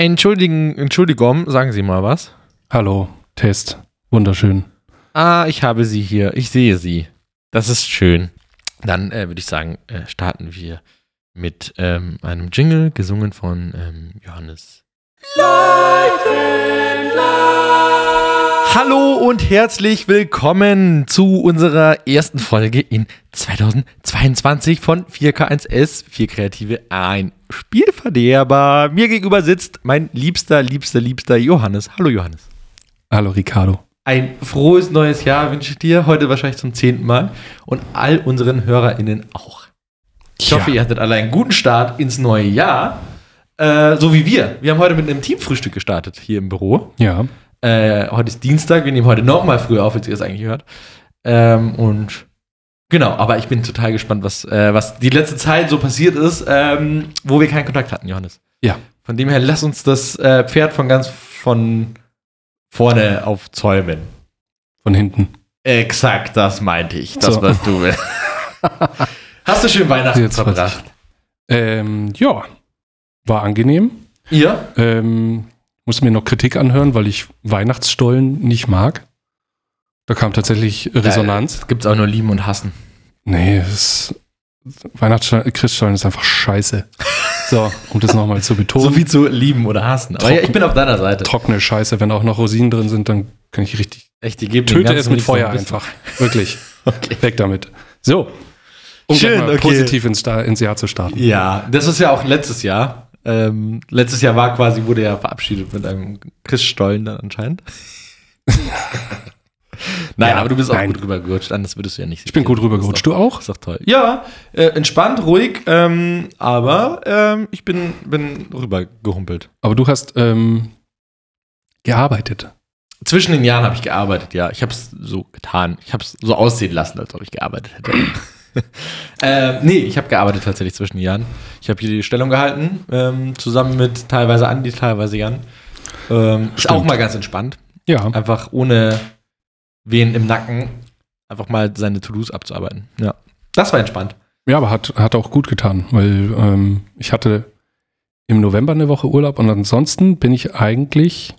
Entschuldigen, Entschuldigung, sagen Sie mal was. Hallo, Test. Wunderschön. Ah, ich habe Sie hier. Ich sehe Sie. Das ist schön. Dann äh, würde ich sagen, äh, starten wir mit ähm, einem Jingle, gesungen von ähm, Johannes. Hallo und herzlich willkommen zu unserer ersten Folge in 2022 von 4K1S, 4 Kreative, ein Spielverderber. Mir gegenüber sitzt mein liebster, liebster, liebster Johannes. Hallo Johannes. Hallo Ricardo. Ein frohes neues Jahr wünsche ich dir, heute wahrscheinlich zum zehnten Mal und all unseren HörerInnen auch. Ich hoffe, ihr hattet alle einen guten Start ins neue Jahr, äh, so wie wir. Wir haben heute mit einem Teamfrühstück gestartet hier im Büro. Ja. Äh, heute ist Dienstag, wir nehmen heute noch mal früher auf, als ihr es eigentlich hört. Ähm, und genau, aber ich bin total gespannt, was, äh, was die letzte Zeit so passiert ist, ähm, wo wir keinen Kontakt hatten, Johannes. Ja. Von dem her, lass uns das äh, Pferd von ganz von vorne aufzäumen. Von hinten. Exakt, das meinte ich. Das, So. was du willst. Hast du schön Weihnachten Jetzt verbracht? Ähm, ja. War angenehm. Ja. Ähm, musste mir noch Kritik anhören, weil ich Weihnachtsstollen nicht mag. Da kam tatsächlich Resonanz. Gibt es auch nur lieben und hassen. Nee, es Weihnachtsstollen, Christstollen ist einfach scheiße. So, um das nochmal zu betonen. So viel zu lieben oder hassen. Aber ja, ich bin auf deiner Seite. trockene Scheiße. Wenn auch noch Rosinen drin sind, dann kann ich richtig. Echt, die geben Töte es mit Feuer ein einfach. Wirklich. Okay. Weg damit. So. Um Schön, mal okay. positiv ins, ins Jahr zu starten. Ja, das ist ja auch letztes Jahr. Ähm, letztes Jahr war quasi, wurde ja verabschiedet mit einem Christstollen dann anscheinend. nein, Ja, aber du bist auch nein. gut rübergerutscht, anders würdest du ja nicht Ich bin gut rübergerutscht. Du auch? Ist doch toll. Ja, äh, entspannt, ruhig, ähm, aber ähm, ich bin, bin rübergehumpelt. Aber du hast ähm, gearbeitet. Zwischen den Jahren habe ich gearbeitet, ja. Ich habe es so getan. Ich habe es so aussehen lassen, als ob ich gearbeitet hätte. ähm, nee, ich habe gearbeitet tatsächlich zwischen den Jahren. Ich habe hier die Stellung gehalten, ähm, zusammen mit teilweise Andi, teilweise Jan. Ähm, ist auch mal ganz entspannt. Ja. Einfach ohne wen im Nacken einfach mal seine To-Dos abzuarbeiten. Ja. Das war entspannt. Ja, aber hat, hat auch gut getan, weil ähm, ich hatte im November eine Woche Urlaub und ansonsten bin ich eigentlich,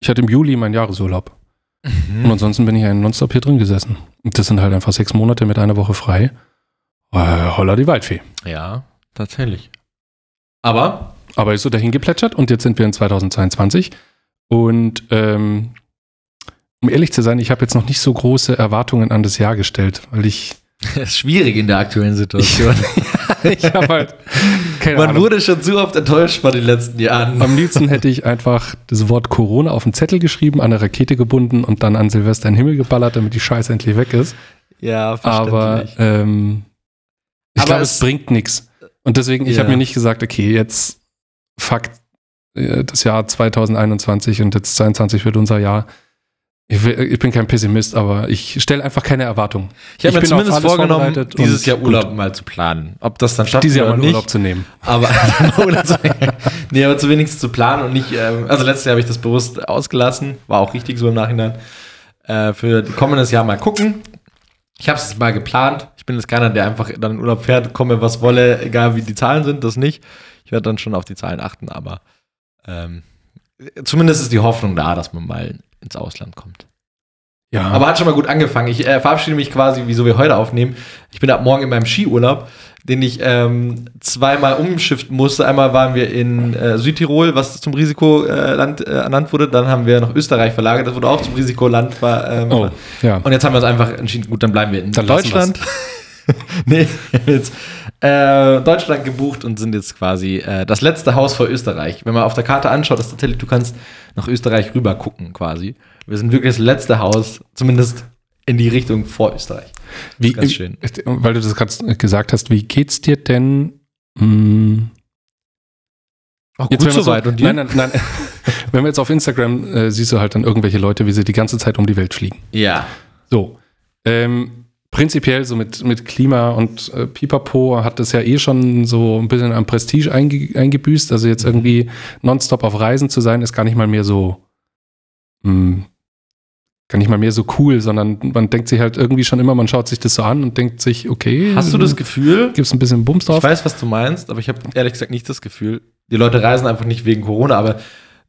ich hatte im Juli meinen Jahresurlaub. Und ansonsten bin ich ja nonstop hier drin gesessen. Und das sind halt einfach sechs Monate mit einer Woche frei. Äh, holla die Waldfee. Ja, tatsächlich. Aber Aber ist so dahin geplätschert und jetzt sind wir in 2022. Und ähm, um ehrlich zu sein, ich habe jetzt noch nicht so große Erwartungen an das Jahr gestellt, weil ich, es ist schwierig in der aktuellen Situation. ich habe halt keine Man Ahnung. wurde schon zu oft enttäuscht von den letzten Jahren. Am liebsten hätte ich einfach das Wort Corona auf einen Zettel geschrieben, an eine Rakete gebunden und dann an Silvester in den Himmel geballert, damit die Scheiße endlich weg ist. Ja, Aber ähm, ich glaube, es- es bringt nichts. Und deswegen, ich Ja. habe mir nicht gesagt, okay, jetzt fuck äh, das Jahr 2021 und jetzt 22 wird unser Jahr. Ich, will, ich bin kein Pessimist, aber ich stelle einfach keine Erwartungen. ich habe mir zumindest vorgenommen, dieses Jahr gut. Urlaub mal zu planen. Ob das dann stattfindet Dieses Jahr mal nicht. Urlaub zu nehmen. Aber, zu, nee, aber zu wenigstens zu planen und nicht, ähm, also letztes Jahr habe ich das bewusst ausgelassen, war auch richtig so im Nachhinein. Äh, für kommendes Jahr mal gucken. Ich habe es mal geplant. Ich bin jetzt keiner, der einfach dann in Urlaub fährt, komme was wolle, egal wie die Zahlen sind, das nicht. Ich werde dann schon auf die Zahlen achten, aber ähm, zumindest ist die Hoffnung da, dass man mal ins Ausland kommt. Ja, Aber hat schon mal gut angefangen. Ich äh, verabschiede mich quasi, wieso wir heute aufnehmen. Ich bin ab morgen in meinem Skiurlaub, den ich ähm, zweimal umschiften musste. Einmal waren wir in äh, Südtirol, was zum Risikoland äh, ernannt wurde. Dann haben wir nach Österreich verlagert, das wurde auch zum Risikoland. Ver, ähm, oh, ja. Und jetzt haben wir uns einfach entschieden, gut, dann bleiben wir in Dann Deutschland. nee, wir haben jetzt äh, Deutschland gebucht und sind jetzt quasi äh, das letzte Haus vor Österreich. Wenn man auf der Karte anschaut, ist tatsächlich, du kannst nach Österreich rüber gucken quasi. Wir sind wirklich das letzte Haus, zumindest in die Richtung vor Österreich. Wie, Ganz schön. Weil du das gerade gesagt hast, wie geht's dir denn? Mh, Auch Jetzt, wenn man so, und Nein, nein, nein. wenn man jetzt auf Instagram äh, siehst du halt dann irgendwelche Leute, wie sie die ganze Zeit um die Welt fliegen. Ja. So. Ähm, prinzipiell so mit, mit Klima und äh, Pipapo hat das ja eh schon so ein bisschen am Prestige einge eingebüßt. Also jetzt irgendwie nonstop auf Reisen zu sein, ist gar nicht mal mehr so, mh, gar nicht mal mehr so cool, sondern man denkt sich halt irgendwie schon immer, man schaut sich das so an und denkt sich, okay, Hast du das Gefühl, gibt's ein bisschen Bums ich drauf? weiß, was du meinst, aber ich habe ehrlich gesagt nicht das Gefühl, die Leute reisen einfach nicht wegen Corona, aber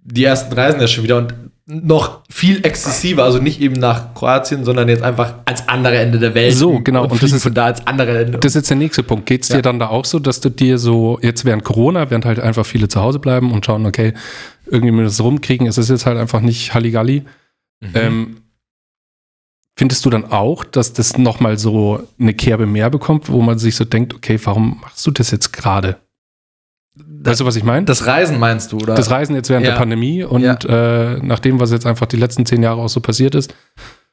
die ersten reisen ja schon wieder und noch viel exzessiver, also nicht eben nach Kroatien, sondern jetzt einfach ans andere Ende der Welt. So, genau. Und, Und das ist von da ans andere Ende. Das ist jetzt der nächste Punkt. Geht es Ja. dir dann da auch so, dass du dir so, jetzt während Corona, während halt einfach viele zu Hause bleiben und schauen, okay, irgendwie mit das rumkriegen, ist es jetzt halt einfach nicht Halligalli. Mhm. Ähm, findest du dann auch, dass das nochmal so eine Kerbe mehr bekommt, wo man sich so denkt, okay, warum machst du das jetzt gerade? Weißt du, was ich meine? das Reisen meinst du, oder? Das Reisen jetzt während Ja. der Pandemie und Ja. äh, nach dem, was jetzt einfach die letzten zehn Jahre auch so passiert ist,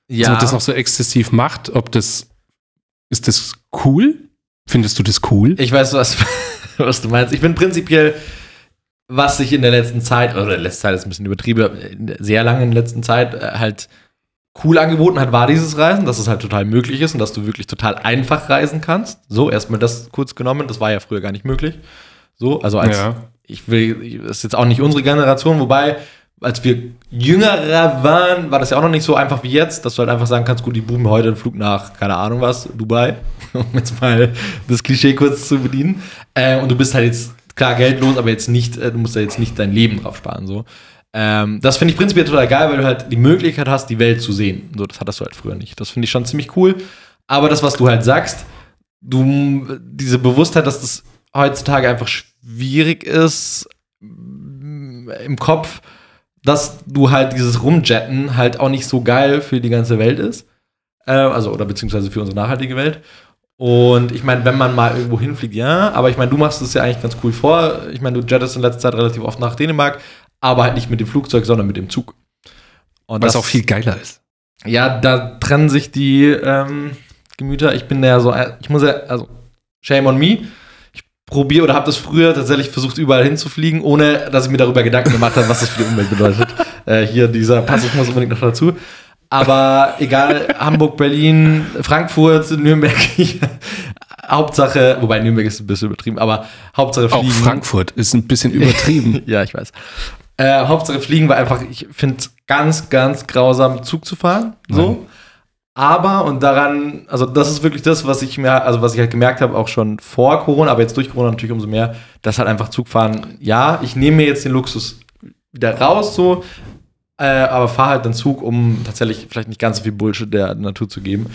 ja. dass man das noch so exzessiv macht, ob das, ist das cool? Findest du das cool? Ich weiß, was, was du meinst. Ich bin prinzipiell, was sich in der letzten Zeit, oder in der letzten Zeit ist ein bisschen übertrieben, sehr lange in der letzten Zeit äh, halt cool angeboten hat, war dieses Reisen, dass es halt total möglich ist und dass du wirklich total einfach reisen kannst. So, erstmal das kurz genommen, das war ja früher gar nicht möglich. So, also als, Ja. ich will, das ist jetzt auch nicht unsere Generation, wobei, als wir jüngerer waren, war das ja auch noch nicht so einfach wie jetzt, dass du halt einfach sagen kannst, gut, die buchen heute einen Flug nach, keine Ahnung was, Dubai, um jetzt mal das Klischee kurz zu bedienen. Äh, und du bist halt jetzt, klar, geldlos, aber jetzt nicht, äh, du musst ja jetzt nicht dein Leben drauf sparen, so. Ähm, das finde ich prinzipiell total geil, weil du halt die Möglichkeit hast, die Welt zu sehen. So, das hattest du halt früher nicht. Das finde ich schon ziemlich cool. Aber das, was du halt sagst, du, diese Bewusstheit, dass das heutzutage einfach schwierig ist mm, im Kopf, dass du halt dieses Rumjetten halt auch nicht so geil für die ganze Welt ist. Äh, also, oder beziehungsweise für unsere nachhaltige Welt. Und ich meine, wenn man mal irgendwo hinfliegt, ja, aber ich meine, du machst es ja eigentlich ganz cool vor. Ich meine, du jettest in letzter Zeit relativ oft nach Dänemark, aber halt nicht mit dem Flugzeug, sondern mit dem Zug. Und Was das- auch viel geiler ist. ja, da trennen sich die ähm, Gemüter. Ich bin ja so, ich muss ja, also shame on me. Probiere oder habe das früher tatsächlich versucht, überall hinzufliegen, ohne dass ich mir darüber Gedanken gemacht habe, was das für die Umwelt bedeutet. äh, hier dieser Passus muss unbedingt noch dazu. Aber egal, Hamburg, Berlin, Frankfurt, Nürnberg, Hauptsache, wobei Nürnberg ist ein bisschen übertrieben, aber Hauptsache Auch fliegen. Frankfurt ist ein bisschen übertrieben. Ja, ich weiß. Äh, Hauptsache fliegen war einfach, ich finde es ganz, ganz grausam, Zug zu fahren. So. Nein. Aber, und daran, also das ist wirklich das, was ich mir, also was ich halt gemerkt habe, auch schon vor Corona, aber jetzt durch Corona natürlich umso mehr, dass halt einfach Zugfahren, ja, ich nehme mir jetzt den Luxus wieder raus, so, äh, aber fahre halt den Zug, um tatsächlich vielleicht nicht ganz so viel Bullshit der Natur zu geben.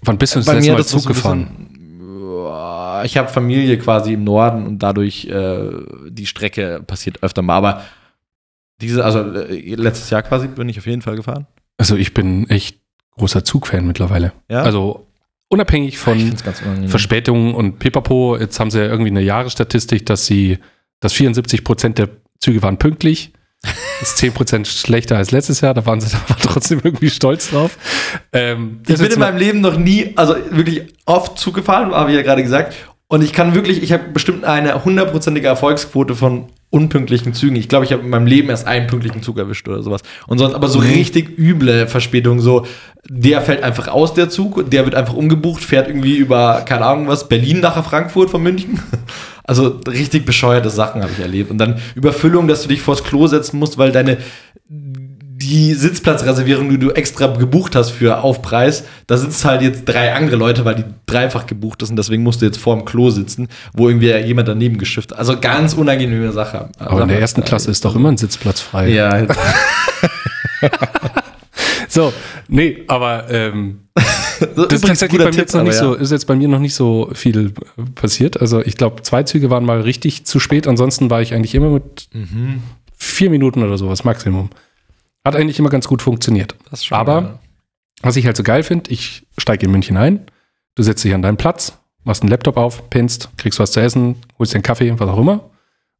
Wann bist du das letzte Mal das Zug gefahren? bisschen- Ich habe Familie quasi im Norden und dadurch äh, die Strecke passiert öfter mal. Aber diese, also äh, letztes Jahr quasi bin ich auf jeden Fall gefahren. Also ich bin echt großer Zugfan mittlerweile. Ja? Also unabhängig von unangenehm. Verspätungen und Pipapo, jetzt haben sie ja irgendwie eine Jahresstatistik, dass sie, dass 74 Prozent der Züge waren pünktlich. Das ist 10 Prozent schlechter als letztes Jahr, da waren sie aber trotzdem irgendwie stolz drauf. Ähm, Ich bin in meinem Leben noch nie, also wirklich oft Zug gefahren, habe ich ja gerade gesagt. Und ich kann wirklich, ich habe bestimmt eine hundertprozentige Erfolgsquote von unpünktlichen Zügen. Ich glaube, ich habe in meinem Leben erst einen pünktlichen Zug erwischt oder sowas. Und sonst aber so Mhm. richtig üble Verspätungen, so der fällt einfach aus, der Zug, der wird einfach umgebucht, fährt irgendwie über, keine Ahnung was, Berlin nachher Frankfurt von München. Also richtig bescheuerte Sachen habe ich erlebt. Und dann Überfüllung, dass du dich vors Klo setzen musst, weil deine die Sitzplatzreservierung, die du extra gebucht hast für Aufpreis, da sitzen halt jetzt drei andere Leute, weil die dreifach gebucht ist und deswegen musst du jetzt vor dem Klo sitzen, wo irgendwie jemand daneben geschifft hat. Also ganz unangenehme Sache. aber in der ersten Klasse ist doch immer ein Sitzplatz frei. Ja, So, nee, aber ähm, das ist tatsächlich bei mir jetzt noch nicht so, ist jetzt bei mir noch nicht so viel passiert. Also ich glaube, zwei Züge waren mal richtig zu spät, ansonsten war ich eigentlich immer mit Mhm. vier Minuten oder sowas Maximum. Hat eigentlich immer ganz gut funktioniert. Aber geil. was ich halt so geil finde, ich steige in München ein, du setzt dich an deinen Platz, machst einen Laptop auf, pinnst, kriegst was zu essen, holst dir einen Kaffee, was auch immer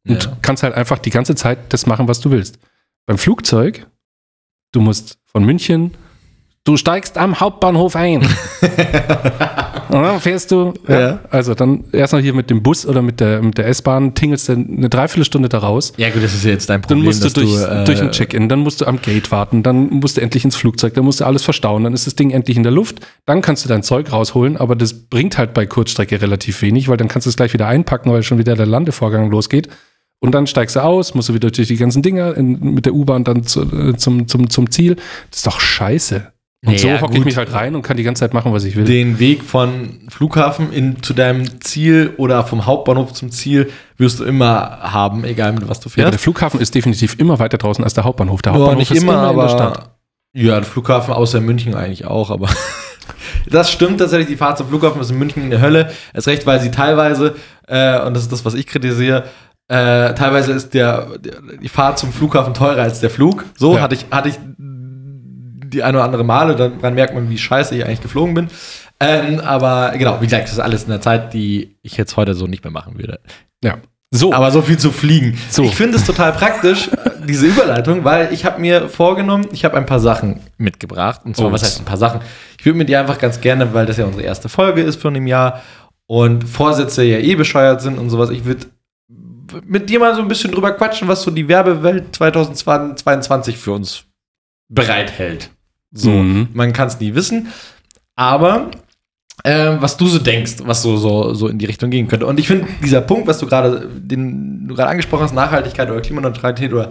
und Ja. kannst halt einfach die ganze Zeit das machen, was du willst. Beim Flugzeug, du musst von München, du steigst am Hauptbahnhof ein. und dann fährst du, ja. Ja. also dann erst noch hier mit dem Bus oder mit der, mit der S-Bahn, tingelst du eine Dreiviertelstunde da raus. Ja, gut, das ist ja jetzt dein Dann Problem. musst du durch, äh, durch ein Check-in, dann musst du am Gate warten, dann musst du endlich ins Flugzeug, dann musst du alles verstauen, dann ist das Ding endlich in der Luft, dann kannst du dein Zeug rausholen, aber das bringt halt bei Kurzstrecke relativ wenig, weil dann kannst du es gleich wieder einpacken, weil schon wieder der Landevorgang losgeht. Und dann steigst du aus, musst du wieder durch die ganzen Dinger in, mit der U-Bahn dann zu, äh, zum, zum, zum Ziel. Das ist doch scheiße. Und so Ja, hocke ich mich halt rein und kann die ganze Zeit machen, was ich will. Den Weg von Flughafen in, zu deinem Ziel oder vom Hauptbahnhof zum Ziel wirst du immer haben, egal mit was du ja, aber der fährst. Flughafen ist definitiv immer weiter draußen als der Hauptbahnhof. Der Ja, Hauptbahnhof nicht ist immer, in der Stadt. ja, der Flughafen außer in München eigentlich auch, aber das stimmt tatsächlich, die Fahrt zum Flughafen ist in München eine Hölle. Erst recht, weil sie teilweise, äh, und das ist das, was ich kritisiere, äh, teilweise ist der, der, die Fahrt zum Flughafen teurer als der Flug. So Ja. hatte ich, hatte ich die ein oder andere Male, dann, dann merkt man, wie scheiße ich eigentlich geflogen bin. Ähm, aber genau, wie gesagt, das ist alles in der Zeit, die ich jetzt heute so nicht mehr machen würde. Ja. So, Aber so viel zu fliegen. So. Ich finde es total praktisch, diese Überleitung, weil ich habe mir vorgenommen, ich habe ein paar Sachen mitgebracht. Und zwar, Oh. was heißt ein paar Sachen? Ich würde mir die einfach ganz gerne, weil das ja unsere erste Folge ist von dem Jahr und Vorsätze ja eh bescheuert sind und sowas. Ich würde mit dir mal so ein bisschen drüber quatschen, was so die Werbewelt 2022 für uns bereithält. So, Mhm. man kann es nie wissen, aber ähm, was du so denkst, was so, so, so in die Richtung gehen könnte. Und ich finde, dieser Punkt, was du gerade, den du gerade angesprochen hast, Nachhaltigkeit oder Klimaneutralität oder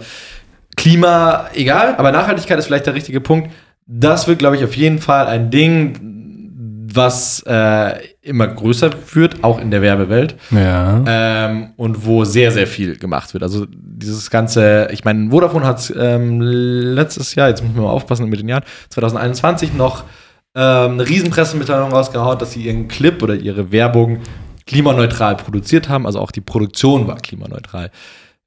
Klima, egal, aber Nachhaltigkeit ist vielleicht der richtige Punkt. Das wird, glaube ich, auf jeden Fall ein Ding, was äh, immer größer wird, auch in der Werbewelt. ja. Ähm, und wo sehr, sehr viel gemacht wird. Also dieses ganze, ich meine, Vodafone hat ähm, letztes Jahr, jetzt müssen wir mal aufpassen mit den Jahren, 2021 noch ähm, eine riesen Pressemitteilung rausgehauen, dass sie ihren Clip oder ihre Werbung klimaneutral produziert haben. Also auch die Produktion war klimaneutral.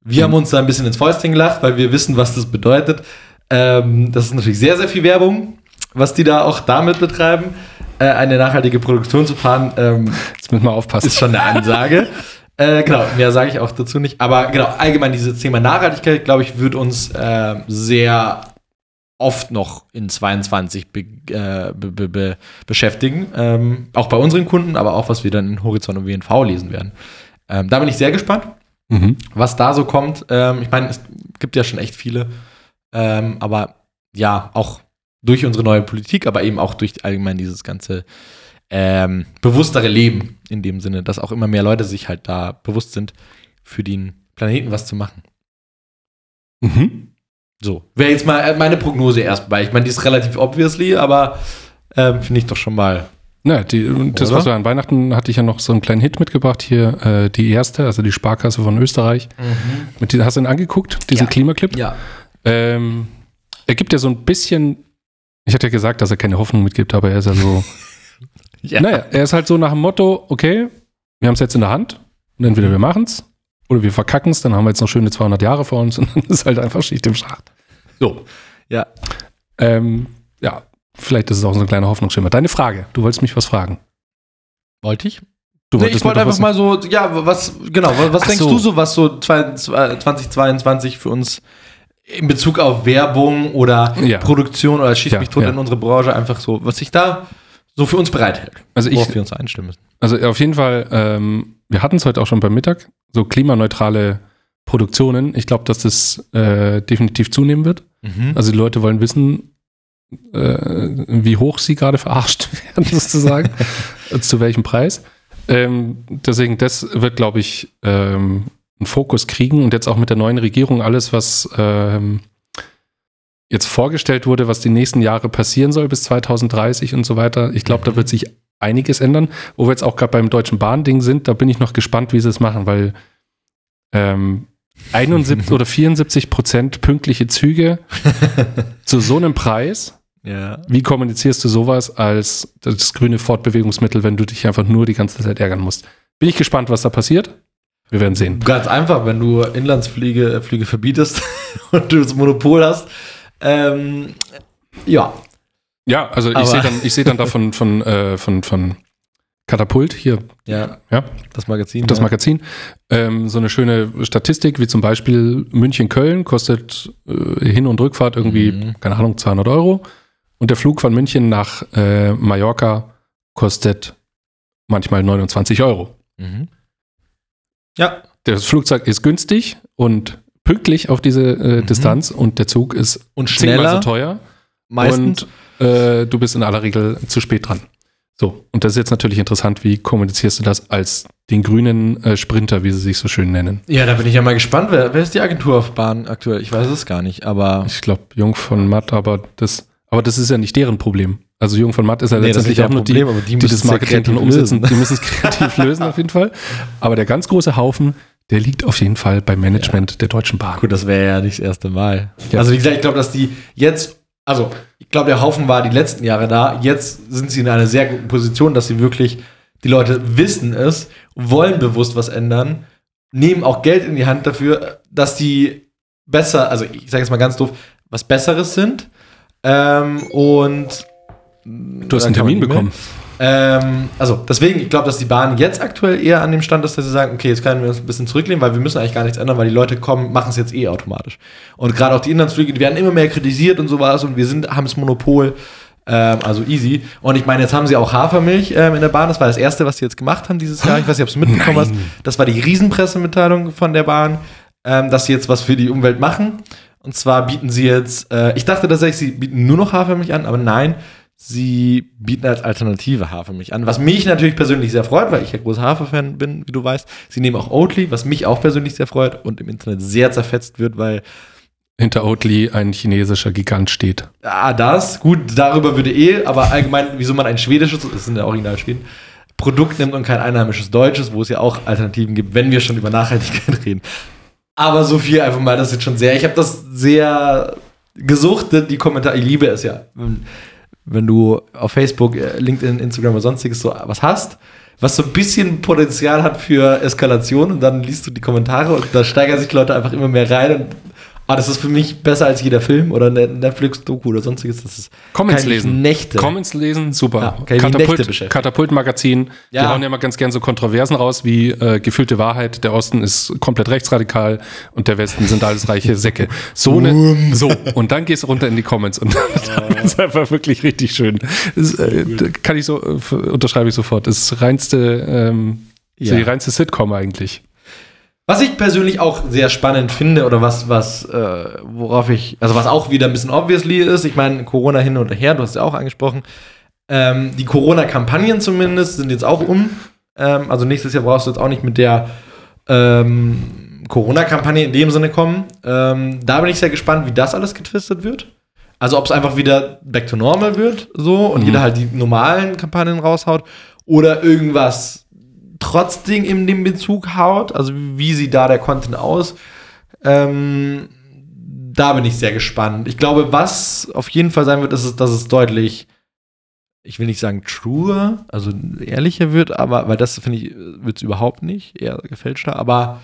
Wir haben uns da ein bisschen ins Fäustchen gelacht, weil wir wissen, was das bedeutet. Ähm, das ist natürlich sehr, sehr viel Werbung, was die da auch damit betreiben. Äh, eine nachhaltige Produktion zu fahren, ähm, Jetzt müssen wir aufpassen. ist schon eine Ansage. äh, genau, mehr sage ich auch dazu nicht. Aber genau, allgemein dieses Thema Nachhaltigkeit, glaube ich, wird uns äh, sehr oft noch in 22 be äh, be be be beschäftigen. Ähm, auch bei unseren Kunden, aber auch was wir dann in Horizont und WNV lesen werden. Ähm, da bin ich sehr gespannt, Mhm. was da so kommt. Ähm, ich meine, es gibt ja schon echt viele. Ähm, aber ja, auch durch unsere neue Politik, aber eben auch durch allgemein dieses ganze ähm, bewusstere Leben in dem Sinne, dass auch immer mehr Leute sich halt da bewusst sind, für den Planeten was zu machen. Mhm. So, wäre jetzt mal äh, meine Prognose erst bei. Ich meine, die ist relativ obviously, aber ähm, finde ich doch schon mal. Ja, die, das, was wir an Weihnachten hatte ich ja noch so einen kleinen Hit mitgebracht hier, äh, die erste, also die Sparkasse von Österreich. Mit dieser, hast du ihn angeguckt, diesen Ja. Klimaclip? Ja. Ähm, er gibt ja so ein bisschen, ich hatte ja gesagt, dass er keine Hoffnung mitgibt, aber er ist ja so, ja. naja, er ist halt so nach dem Motto, okay, wir haben es jetzt in der Hand und entweder wir machen es oder wir verkacken es, dann haben wir jetzt noch schöne 200 Jahre vor uns und dann ist halt einfach Schicht im Schacht. So. Ja. Ähm, ja, vielleicht ist es auch so ein kleiner Hoffnungsschimmer. Deine Frage, du wolltest mich was fragen. Wollte ich? Du Nee, ich wollte einfach mal so, ja, was, genau, was, was denkst so. du so, was so 2022 für uns in Bezug auf Werbung oder Ja. Produktion oder schießt Ja, mich tot ja. in unsere Branche einfach so, was sich da so für uns bereithält, Also ich, worauf wir uns einstimmen müssen. Also auf jeden Fall, ähm, wir hatten es heute auch schon beim Mittag, so klimaneutrale Produktionen. Ich glaube, dass das äh, definitiv zunehmen wird. Also die Leute wollen wissen, äh, wie hoch sie gerade verarscht werden, sozusagen, zu welchem Preis. Ähm, deswegen, das wird, glaube ich, ähm, einen Fokus kriegen und jetzt auch mit der neuen Regierung alles, was ähm, jetzt vorgestellt wurde, was die nächsten Jahre passieren soll bis 2030 und so weiter. Ich glaube, da wird sich einiges ändern. Wo wir jetzt auch gerade beim Deutschen Bahn-Ding sind, da bin ich noch gespannt, wie sie es machen, weil ähm, 71 oder 74 Prozent pünktliche Züge zu so einem Preis. Ja. Wie kommunizierst du sowas als das grüne Fortbewegungsmittel, wenn du dich einfach nur die ganze Zeit ärgern musst? Bin ich gespannt, was da passiert. Wir werden sehen. Ganz einfach, wenn du Inlandsflüge äh, Flüge verbietest und du das Monopol hast. Ähm, ja, Ja, also ich Aber- sehe dann, ich sehe dann da von, von, äh, von, von Katapult hier, ja, ja, das Magazin. das ja. Magazin, ähm, so eine schöne Statistik, wie zum Beispiel München-Köln kostet äh, Hin- und Rückfahrt irgendwie, Mhm. keine Ahnung, 200 Euro. Und der Flug von München nach äh, Mallorca kostet manchmal 29 Euro. Mhm. Ja, Das Flugzeug ist günstig und pünktlich auf diese äh, Mhm. Distanz und der Zug ist und schneller so teuer meistens. und äh, du bist in aller Regel zu spät dran. So, und das ist jetzt natürlich interessant, wie kommunizierst du das als den grünen äh, Sprinter, wie sie sich so schön nennen? ja, da bin ich ja mal gespannt. Wer, wer ist die Agentur auf Bahn aktuell? Ich weiß es gar nicht, aber Ich glaube, Jung von Matt, aber das, Aber das ist ja nicht deren Problem. Also Jung von Matt ist ja Nee, ist letztendlich auch nur Problem, die, aber die die, müssen das es ja Marketing kreativ umsetzen. Die müssen es kreativ lösen auf jeden Fall. Aber der ganz große Haufen, der liegt auf jeden Fall beim Management der Deutschen Bahn. Gut, das wäre ja nicht das erste Mal. Ja. Also wie gesagt, ich glaube, dass die jetzt, also ich glaube, der Haufen war die letzten Jahre da. Jetzt sind sie in einer sehr guten Position, dass sie wirklich, die Leute wissen es, wollen bewusst was ändern, nehmen auch Geld in die Hand dafür, dass die besser, also ich sage jetzt mal ganz doof, was Besseres sind. Ähm, und Du hast einen Termin bekommen. Ähm, also deswegen, ich glaube, dass die Bahn jetzt aktuell eher an dem Stand ist, dass sie sagen, okay, jetzt können wir uns ein bisschen zurücklehnen, weil wir müssen eigentlich gar nichts ändern, weil die Leute kommen, machen es jetzt eh automatisch. Und gerade auch die Inlandsflüge, die werden immer mehr kritisiert und sowas und wir sind, haben das Monopol, ähm, also easy. Und ich meine, jetzt haben sie auch Hafermilch ähm, in der Bahn, das war das Erste, was sie jetzt gemacht haben dieses Jahr. Ich weiß nicht, ob du es mitbekommen hast. Das war die Riesenpressemitteilung von der Bahn, ähm, dass sie jetzt was für die Umwelt machen. Und zwar bieten sie jetzt, äh, ich dachte tatsächlich, sie bieten nur noch Hafermilch an, aber nein, sie bieten als Alternative Hafermilch an. Was mich natürlich persönlich sehr freut, weil ich ja großer Haferfan bin, wie du weißt. Sie nehmen auch Oatly, was mich auch persönlich sehr freut und im Internet sehr zerfetzt wird, weil Hinter Oatly ein chinesischer Gigant steht. Ah, das, gut, darüber würde eh, aber allgemein, wieso man ein schwedisches, das sind ja original Schweden, Produkt nimmt und kein einheimisches deutsches, wo es ja auch Alternativen gibt, wenn wir schon über Nachhaltigkeit reden. Aber so viel einfach mal, das jetzt schon sehr, ich habe das sehr gesuchtet, die Kommentare, ich liebe es ja. Wenn, wenn du auf Facebook, äh, LinkedIn, Instagram oder sonstiges so was hast, was so ein bisschen Potenzial hat für Eskalation und dann liest du die Kommentare und da steigern sich Leute einfach immer mehr rein und ah, das ist für mich besser als jeder Film oder eine Netflix-Doku oder sonstiges. Das ist Comments lesen. Nächte. Comments lesen, super. Ja, Katapult. Katapult-Magazin, die Ja. hauen ja immer ganz gern so Kontroversen raus wie äh, gefühlte Wahrheit, der Osten ist komplett rechtsradikal und der Westen sind alles reiche Säcke. So eine, so. Und dann gehst du runter in die Comments und dann ist einfach wirklich richtig schön. Das, äh, kann ich so, äh, unterschreibe ich sofort. Das reinste, ähm, Ja. die reinste Sitcom eigentlich. Was ich persönlich auch sehr spannend finde oder was, was, äh, worauf ich, also was auch wieder ein bisschen obviously ist, ich meine, Corona hin und her, du hast ja auch angesprochen, ähm, die Corona-Kampagnen zumindest sind jetzt auch um. Ähm, also nächstes Jahr brauchst du jetzt auch nicht mit der ähm, Corona-Kampagne in dem Sinne kommen. Ähm, da bin ich sehr gespannt, wie das alles getwistet wird. Also ob es einfach wieder back to normal wird, so, und Mhm. jeder halt die normalen Kampagnen raushaut oder irgendwas trotzdem in dem Bezug haut, also wie sieht da der Content aus. Ähm, da bin ich sehr gespannt. Ich glaube, was auf jeden Fall sein wird, ist, dass es deutlich, ich will nicht sagen truer, also ehrlicher wird, aber, weil das finde ich, wird es überhaupt nicht, eher gefälschter, aber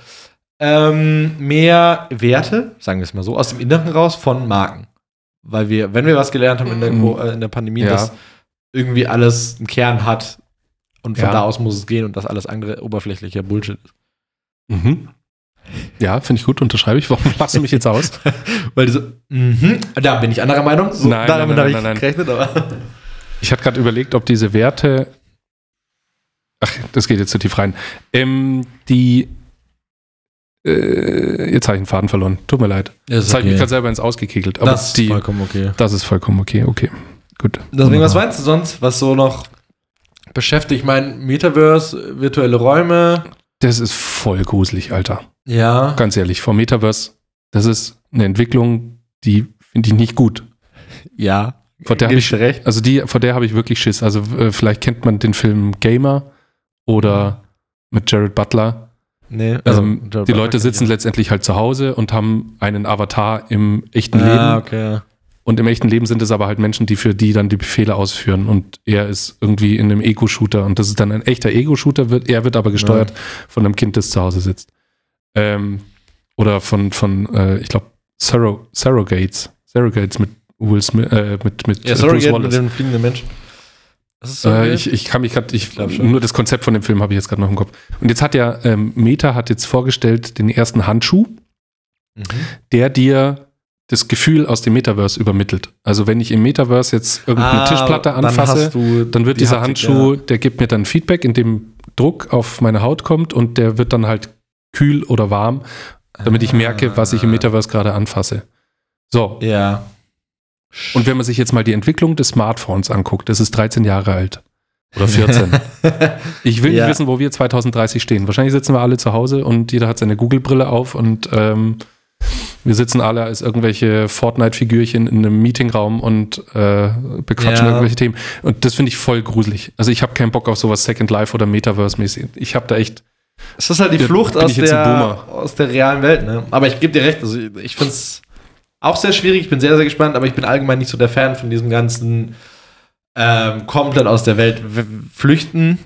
ähm, mehr Werte, sagen wir es mal so, aus dem Inneren raus von Marken. Weil wir, wenn wir was gelernt haben in der, Co- äh, in der Pandemie, Ja. dass irgendwie alles einen Kern hat und von Ja. da aus muss es gehen und dass alles andere oberflächlicher Bullshit ist. Mhm. Ja, finde ich gut, unterschreibe ich. Warum lachst du mich jetzt aus? Weil die so, mhm, da bin ich anderer Meinung. So, Nein, damit nein, habe ich nein, nein. gerechnet, aber. Ich hatte gerade überlegt, ob diese Werte. Ach, das geht jetzt zu tief rein. Ähm, die. Äh, jetzt habe ich einen Faden verloren. Tut mir leid. Das habe ich mich gerade selber ins Ausgekegelt. Aber das ist die, vollkommen okay. das ist vollkommen okay. Okay. Gut. Deswegen, was meinst du sonst, was so noch beschäftigt? Ich meine, Metaverse, virtuelle Räume. Das ist voll gruselig, Alter. Ja. Ganz ehrlich, vom Metaverse, das ist eine Entwicklung, die finde ich nicht gut. Ja. Vor der habe ich recht. Also die, vor der habe ich wirklich Schiss. Also äh, vielleicht kennt man den Film Gamer oder mit Jared Butler. Nee, ähm, Joe die Butler Leute sitzen letztendlich halt zu Hause und haben einen Avatar im echten Ah, Leben. okay. ja. Und im echten Leben sind es aber halt Menschen, die für die dann die Befehle ausführen. Und er ist irgendwie in einem Ego-Shooter. Und das ist dann ein echter Ego-Shooter. Wird, er wird aber gesteuert von einem Kind, das zu Hause sitzt. Ähm, oder von, von äh, ich glaube, Surro Surrogates. Surrogates mit Will Smith, äh, mit, mit Ja, äh, sorry, Bruce mit Wallace. dem fliegenden Mensch. Das ist so Äh, ich, ich kann mich gerade, ich, schon. nur das Konzept von dem Film habe ich jetzt gerade noch im Kopf. Und jetzt hat ja, ähm, Meta hat jetzt vorgestellt den ersten Handschuh, Mhm. der dir das Gefühl aus dem Metaverse übermittelt. Also wenn ich im Metaverse jetzt irgendeine Ah, Tischplatte dann anfasse, du dann wird die dieser Haptik, Handschuh, der gibt mir dann Feedback, indem Druck auf meine Haut kommt und der wird dann halt kühl oder warm, damit ich merke, was ich im Metaverse gerade anfasse. So, Ja. und wenn man sich jetzt mal die Entwicklung des Smartphones anguckt, das ist 13 Jahre alt. Oder 14. Ich will Ja. nicht wissen, wo wir 2030 stehen. Wahrscheinlich sitzen wir alle zu Hause und jeder hat seine Google-Brille auf und ähm, Wir sitzen alle als irgendwelche Fortnite-Figürchen in einem Meetingraum und äh, bequatschen Ja. irgendwelche Themen. Und das finde ich voll gruselig. Also ich habe keinen Bock auf sowas Second Life oder Metaverse-mäßig. Ich habe da echt. Es ist halt die Flucht aus der, aus der realen Welt, ne? Aber ich gebe dir recht, also ich, ich finde es auch sehr schwierig, ich bin sehr, sehr gespannt, aber ich bin allgemein nicht so der Fan von diesem ganzen ähm, komplett aus der Welt flüchten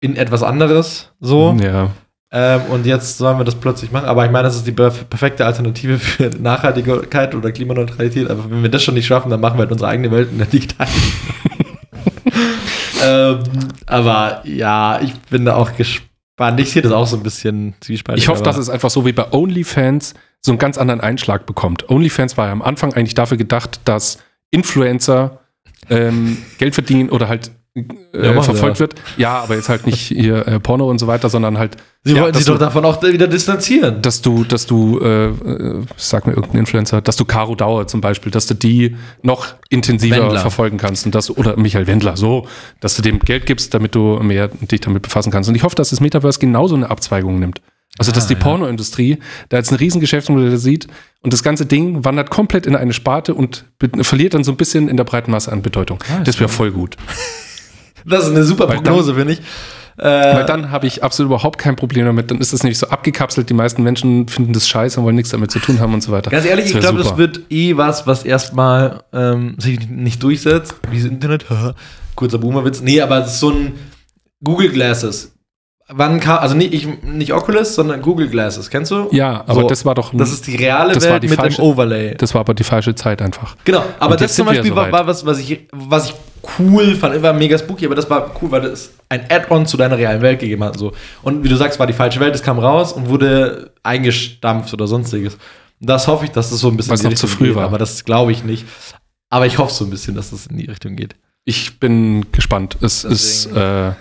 in etwas anderes. So. Ja. Ähm, und jetzt sollen wir das plötzlich machen. Aber ich meine, das ist die perf- perfekte Alternative für Nachhaltigkeit oder Klimaneutralität. Aber wenn wir das schon nicht schaffen, dann machen wir halt unsere eigene Welt in der digitalen. ähm, aber ja, ich bin da auch gespannt. Ich sehe das auch so ein bisschen zwiespaltig. Ich hoffe, dass es einfach so wie bei OnlyFans so einen ganz anderen Einschlag bekommt. OnlyFans war ja am Anfang eigentlich dafür gedacht, dass Influencer ähm, Geld verdienen oder halt äh, Ja, verfolgt wird. Ja, aber jetzt halt nicht hier äh, Porno und so weiter, sondern halt, Sie ja, wollten sich doch davon auch wieder distanzieren. dass du, dass du, äh, äh, sag mir irgendein Influencer, dass du Caro Dauer zum Beispiel, dass du die noch intensiver Wendler. verfolgen kannst und dass du, oder Michael Wendler, so, dass du dem Geld gibst, damit du mehr dich damit befassen kannst. Und ich hoffe, dass das Metaverse genauso eine Abzweigung nimmt. Also, dass Ah, die ja. Pornoindustrie da jetzt ein Riesengeschäftsmodell sieht und das ganze Ding wandert komplett in eine Sparte und verliert dann so ein bisschen in der breiten Masse an Bedeutung. Ah, das wäre voll gut. Das ist eine super Weil Prognose, finde ich. Äh, Weil dann habe ich absolut überhaupt kein Problem damit. Dann ist das nämlich so abgekapselt. Die meisten Menschen finden das scheiße und wollen nichts damit zu tun haben und so weiter. Ganz ehrlich, ich glaube, das wird eh was, was erstmal ähm, sich nicht durchsetzt. Wie das Internet. Kurzer Boomerwitz. Nee, aber es ist so ein Google Glasses. Wann kam, also nicht, ich, nicht Oculus, sondern Google Glasses. Kennst du? Ja, aber So, das war doch. Das ist die reale Das war Welt die mit falsche- dem Overlay. das war aber die falsche Zeit einfach. Genau, aber das zum Beispiel so war, war was, was ich, was ich cool fand. War mega spooky, aber das war cool, weil das ein Add-on zu deiner realen Welt gegeben hat. und So. Und wie du sagst, war die falsche Welt, es kam raus und wurde eingestampft oder sonstiges. Das hoffe ich, dass das so ein bisschen die noch zu früh geht, war. aber das glaube ich nicht. Aber ich hoffe so ein bisschen, dass das in die Richtung geht. Ich bin gespannt. Es ist. Deswegen. Äh,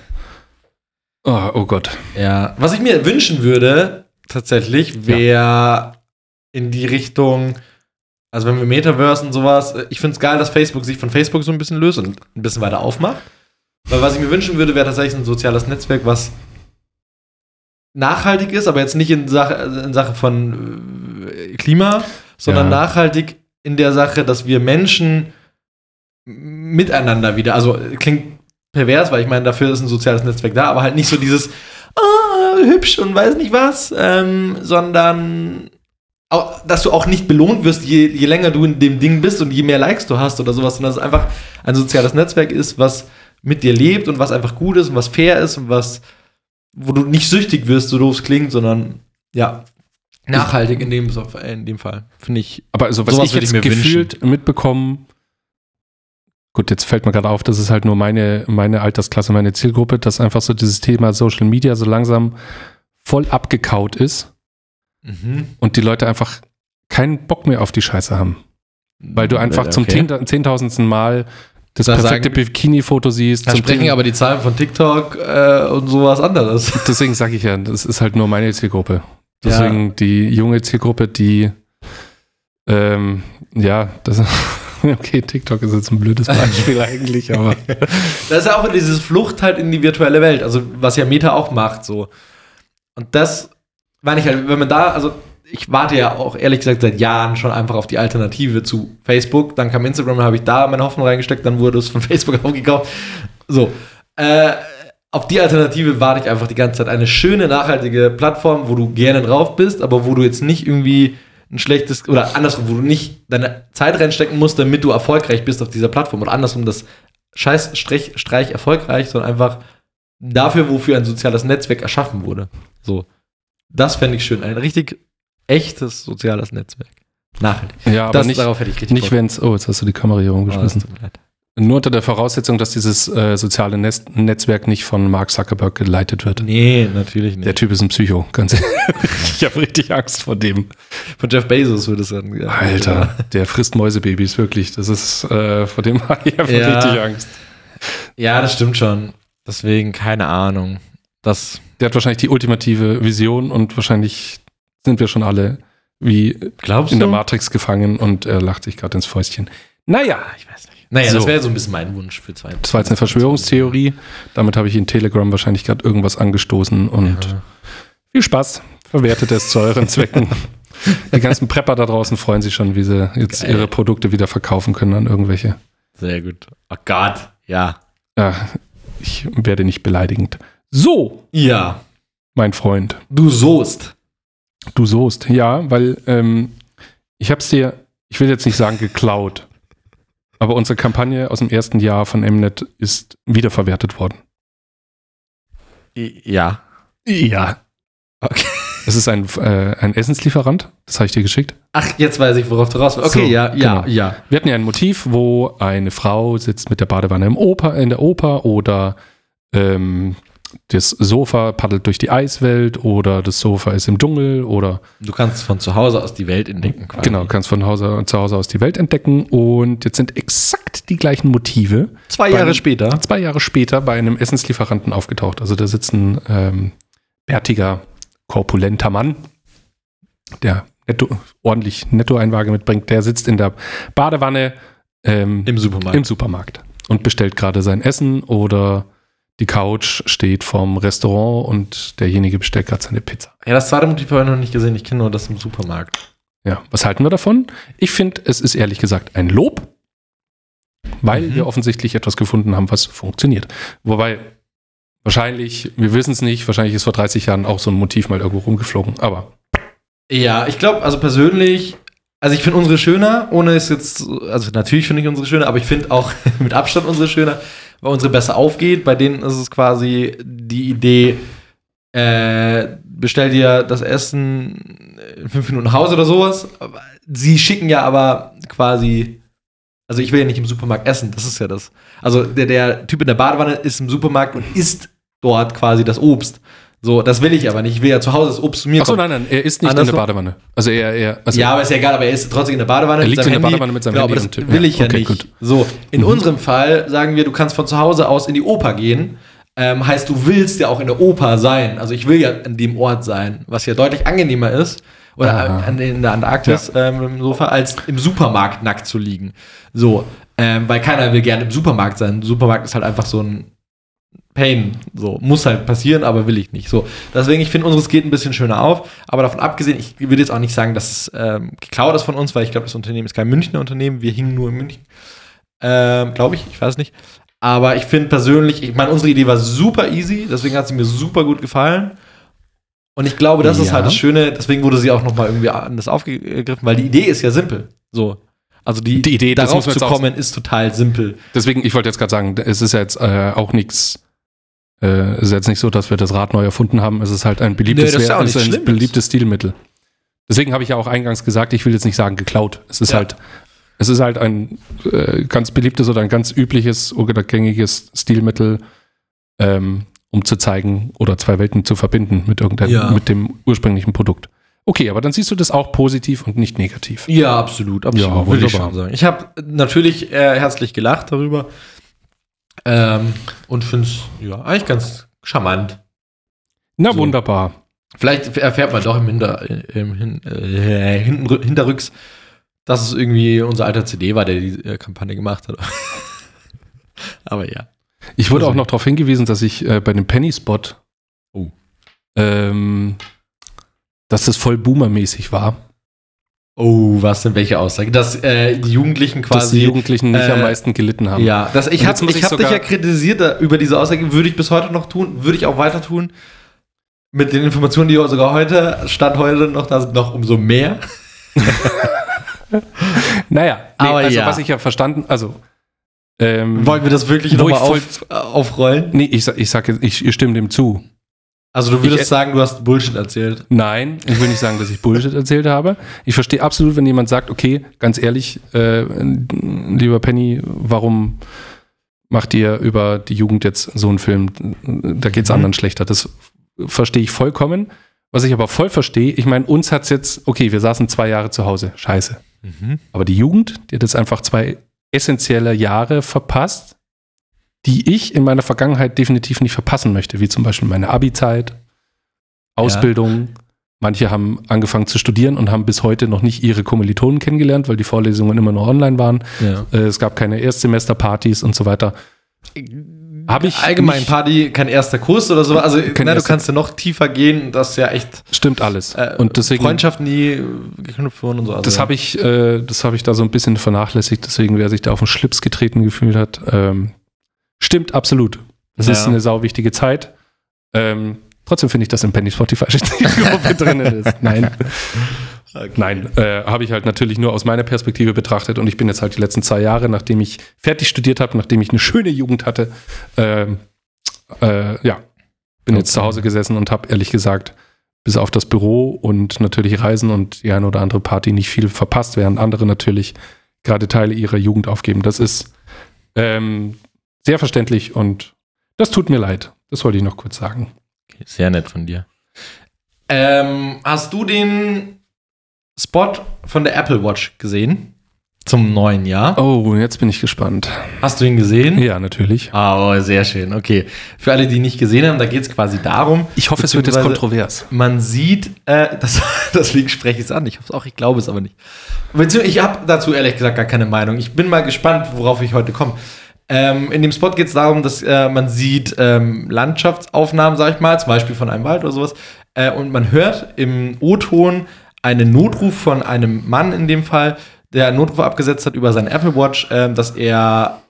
oh, oh Gott. Ja. Was ich mir wünschen würde, tatsächlich, wäre in die Richtung, also wenn wir Metaverse und sowas, äh, ich finde es geil, dass Facebook sich von Facebook so ein bisschen löst und ein bisschen weiter aufmacht. Weil was ich mir wünschen würde, wäre tatsächlich ein soziales Netzwerk, was nachhaltig ist, aber jetzt nicht in Sache, also in Sache von äh, Klima, sondern Ja. nachhaltig in der Sache, dass wir Menschen miteinander wieder, also äh, klingt pervers, weil ich meine, dafür ist ein soziales Netzwerk da, aber halt nicht so dieses ah, hübsch und weiß nicht was, ähm, sondern auch, dass du auch nicht belohnt wirst, je, je länger du in dem Ding bist und je mehr Likes du hast oder sowas, sondern dass es einfach ein soziales Netzwerk ist, was mit dir lebt und was einfach gut ist und was fair ist und was, wo du nicht süchtig wirst, so doof es klingt, sondern ja, nachhaltig in dem, in dem Fall. Finde ich. Aber also, was ich jetzt ich gefühlt mitbekomme, gut, jetzt fällt mir gerade auf, das ist halt nur meine, meine Altersklasse, meine Zielgruppe, dass einfach so dieses Thema Social Media so langsam voll abgekaut ist Mhm. und die Leute einfach keinen Bock mehr auf die Scheiße haben. Weil du einfach zum Okay. zehn- zehntausendsten Mal das Da perfekte Bikini-Foto siehst. Da zum sprechen aber die Zahlen von TikTok äh, und sowas anderes. Deswegen sage ich ja, das ist halt nur meine Zielgruppe. Ja. Deswegen die junge Zielgruppe, die ähm, ja, das okay, TikTok ist jetzt ein blödes Beispiel eigentlich, aber Das ist ja auch dieses Flucht halt in die virtuelle Welt, also was ja Meta auch macht, so. Und das meine ich halt, wenn man da, also ich warte ja auch ehrlich gesagt seit Jahren schon einfach auf die Alternative zu Facebook. Dann kam Instagram, habe ich da meine Hoffnung reingesteckt, dann wurde es von Facebook aufgekauft. So. Äh, auf die Alternative warte ich einfach die ganze Zeit. Eine schöne, nachhaltige Plattform, wo du gerne drauf bist, aber wo du jetzt nicht irgendwie ein schlechtes, oder andersrum, wo du nicht deine Zeit reinstecken musst, damit du erfolgreich bist auf dieser Plattform. Oder andersrum, das scheiß Streich, Streich erfolgreich, sondern einfach dafür, wofür ein soziales Netzwerk erschaffen wurde. So. Das fände ich schön. Ein richtig echtes soziales Netzwerk. Nachhaltig. ja, aber das, nicht, darauf hätte ich richtig nicht wenn es, oh, jetzt hast du die Kamera hier Oh, das rumgeschmissen. leid. Nur unter der Voraussetzung, dass dieses äh, soziale Netz Netzwerk nicht von Mark Zuckerberg geleitet wird. Nee, natürlich nicht. Der Typ ist ein Psycho, ganz ehrlich. ich habe richtig Angst vor dem. Von Jeff Bezos würde es dann. ja. Alter, der frisst Mäusebabys, wirklich. Das ist, äh, vor dem habe ich einfach Ja. richtig Angst. Ja, das stimmt schon. Deswegen, keine Ahnung. Das, Der hat wahrscheinlich die ultimative Vision und wahrscheinlich sind wir schon alle wie glaubst in der Matrix gefangen und er lacht sich gerade ins Fäustchen. Naja, Ich weiß nicht. Naja, So. das wäre so ein bisschen mein Wunsch für zwei. das war jetzt eine Verschwörungstheorie. Damit habe ich in Telegram wahrscheinlich gerade irgendwas angestoßen und Ja. viel Spaß. Verwertet es zu euren Zwecken. Die ganzen Prepper da draußen freuen sich schon, wie sie jetzt Geil. ihre Produkte wieder verkaufen können an irgendwelche. Sehr gut. Oh Gott, ja. Ja, ich werde nicht beleidigend. So, Ja, mein Freund. du soest. Du soest. Ja, weil ähm, ich hab's dir, ich will jetzt nicht sagen geklaut, aber unsere Kampagne aus dem ersten Jahr von Mnet ist wiederverwertet worden. Ja. Ja. Okay. Es ist ein, äh, ein Essenslieferant, das habe ich dir geschickt. Ach, jetzt weiß ich, worauf du raus willst. Okay, So, ja, ja, genau. ja. Wir hatten ja ein Motiv, wo eine Frau sitzt mit der Badewanne im Oper, in der Oper oder ähm, das Sofa paddelt durch die Eiswelt oder das Sofa ist im Dschungel oder Du kannst von zu Hause aus die Welt entdecken. Quasi. genau, kannst von Hause, zu Hause aus die Welt entdecken und jetzt sind exakt die gleichen Motive Zwei Jahre später. zwei Jahre später bei einem Essenslieferanten aufgetaucht. Also da sitzt ein ähm, bärtiger, korpulenter Mann, der netto, ordentlich Nettoeinwaage mitbringt. Der sitzt in der Badewanne ähm, Im Supermarkt. im Supermarkt und bestellt gerade sein Essen oder die Couch steht vorm Restaurant und derjenige bestellt gerade seine Pizza. ja, das zweite Motiv habe ich noch nicht gesehen. Ich kenne nur das im Supermarkt. Ja, was halten wir davon? Ich finde, es ist ehrlich gesagt ein Lob, weil Mhm. wir offensichtlich etwas gefunden haben, was funktioniert. Wobei wahrscheinlich, wir wissen es nicht, wahrscheinlich ist vor 30 Jahren auch so ein Motiv mal irgendwo rumgeflogen, aber Ja, ich glaube, also persönlich, also ich finde unsere schöner, ohne es jetzt, also natürlich finde ich unsere schöner, aber ich finde auch mit Abstand unsere schöner, weil unsere besser aufgeht. Bei denen ist es quasi die Idee, äh, bestell dir das Essen in fünf Minuten nach Hause oder sowas. Sie schicken ja aber quasi, also ich will ja nicht im Supermarkt essen, das ist ja das. Also der, der Typ in der Badewanne ist im Supermarkt und isst dort quasi das Obst. So, das will ich aber nicht. Ich will ja zu Hause das Obst zu mir Achso, nein, nein, er ist nicht in Andersrum- der Badewanne. Also er, er also ja, aber ist ja egal, aber er ist trotzdem in der Badewanne. Er liegt in der Handy. Badewanne mit seinem genau, Handy das tippt. will Ja, ich ja okay, nicht. gut. So, in Mhm. unserem Fall sagen wir, du kannst von zu Hause aus in die Oper gehen. Ähm, heißt, du willst ja auch in der Oper sein. Also ich will ja an dem Ort sein, was ja deutlich angenehmer ist. Oder Aha. an, in der Antarktis ähm, im Sofa, als im Supermarkt nackt zu liegen. So, ähm, weil keiner will gerne im Supermarkt sein. Supermarkt ist halt einfach so ein Pain. So, muss halt passieren, aber will ich nicht. So, deswegen, ich finde, unseres geht ein bisschen schöner auf. Aber davon abgesehen, ich würde jetzt auch nicht sagen, dass es ähm, geklaut ist von uns, weil ich glaube, das Unternehmen ist kein Münchner Unternehmen. Wir hingen nur in München. Ähm, glaube ich, ich weiß nicht. Aber ich finde persönlich, ich meine, unsere Idee war super easy, deswegen hat sie mir super gut gefallen. Und ich glaube, das ist Ja. halt das Schöne, deswegen wurde sie auch noch mal irgendwie anders aufgegriffen, weil die Idee ist ja simpel. So. Also die, Die Idee, darauf zu kommen, ist total simpel. Deswegen, ich wollte jetzt gerade sagen, es ist ja jetzt äh, auch nichts, äh, es ist jetzt nicht so, dass wir das Rad neu erfunden haben. Es ist halt ein beliebtes, ist ja ein beliebtes Stilmittel. Deswegen habe ich ja auch eingangs gesagt, ich will jetzt nicht sagen geklaut. Es ist Ja. halt, es ist halt ein äh, ganz beliebtes oder ein ganz übliches oder gängiges Stilmittel, ähm, um zu zeigen oder zwei Welten zu verbinden mit irgendeinem, Ja. mit dem ursprünglichen Produkt. Okay, aber dann siehst du das auch positiv und nicht negativ. Ja, absolut, absolut. Ja, würde ich wunderbar. schon sagen. Ich habe natürlich äh, herzlich gelacht darüber. Ähm, und finde es ja, eigentlich ganz charmant. Na So. wunderbar. Vielleicht erfährt man doch im, Hinter, im Hin, äh, hinten, Hinterrücks, dass es irgendwie unser alter CD war, der die äh, Kampagne gemacht hat. Aber ja. Ich wurde Also- auch noch darauf hingewiesen, dass ich äh, bei dem Penny Spot, Oh. ähm, dass das voll boomermäßig war, Oh, was denn welche Aussage? Dass äh, die Jugendlichen dass quasi. die Jugendlichen nicht äh, am meisten gelitten haben. Ja, das, ich habe ich ich hab dich ja kritisiert da, über diese Aussage, würde ich bis heute noch tun, würde ich auch weiter tun. Mit den Informationen, die sogar heute, Stand heute noch da sind, noch umso mehr. Naja, nee, Aber also ja. was ich ja verstanden, also ähm, Wollen wir das wirklich nochmal auf, aufrollen? nee, ich, sag- ich sage, ich, ich stimme dem zu. Also du würdest Ich- sagen, du hast Bullshit erzählt. Nein, ich will nicht sagen, dass ich Bullshit erzählt habe. Ich verstehe absolut, wenn jemand sagt, okay, ganz ehrlich, äh, lieber Penny, warum macht ihr über die Jugend jetzt so einen Film? Da geht es Mhm. anderen schlechter. Das verstehe ich vollkommen. Was ich aber voll verstehe, ich meine, uns hat es jetzt, okay, wir saßen zwei Jahre zu Hause, scheiße. Aber die Jugend, die hat jetzt einfach zwei essentielle Jahre verpasst, die ich in meiner Vergangenheit definitiv nicht verpassen möchte, wie zum Beispiel meine Abi-Zeit, Ausbildung. Manche haben angefangen zu studieren und haben bis heute noch nicht ihre Kommilitonen kennengelernt, weil die Vorlesungen immer nur online waren. Ja. Äh, Es gab keine Erstsemesterpartys und so weiter. Habe ich allgemein nicht- Party kein erster Kurs oder so. Also na, du erster- kannst ja noch tiefer gehen. Das ist ja echt Stimmt alles. äh, und deswegen, Freundschaften, die äh, geknüpft wurden und so. Also, das habe ich, äh, das habe ich da so ein bisschen vernachlässigt. Deswegen, wer sich da auf den Schlips getreten gefühlt hat, ähm, stimmt absolut. Das Ja. ist eine sau wichtige Zeit. Ähm, trotzdem finde ich, dass im Penny Spotify Gruppe drinnen ist. Nein. Okay. Nein, äh, habe ich halt natürlich nur aus meiner Perspektive betrachtet und ich bin jetzt halt die letzten zwei Jahre, nachdem ich fertig studiert habe, nachdem ich eine schöne Jugend hatte, ähm, äh, ja, bin jetzt Okay. zu Hause gesessen und habe ehrlich gesagt bis auf das Büro und natürlich Reisen und die eine oder andere Party nicht viel verpasst, während andere natürlich gerade Teile ihrer Jugend aufgeben. Das ist ähm, sehr verständlich und das tut mir leid. Das wollte ich noch kurz sagen. Okay, sehr nett von dir. Ähm, hast du den Spot von der Apple Watch gesehen? Zum neuen Jahr? Oh, jetzt bin ich gespannt. Hast du ihn gesehen? Ja, natürlich. Ah, oh, sehr schön. Okay. Für alle, die ihn nicht gesehen haben, da geht es quasi darum, Ich hoffe, es wird jetzt kontrovers. man sieht, äh, das, deswegen spreche ich es an. Ich hoffe es auch, ich glaube es aber nicht. Beziehungsweise ich habe dazu ehrlich gesagt gar keine Meinung. Ich bin mal gespannt, worauf ich heute komme. Ähm, in dem Spot geht es darum, dass äh, man sieht ähm, Landschaftsaufnahmen, sag ich mal, zum Beispiel von einem Wald oder sowas. Äh, und man hört im O-Ton einen Notruf von einem Mann in dem Fall, der einen Notruf abgesetzt hat über seine Apple Watch, ähm, dass er,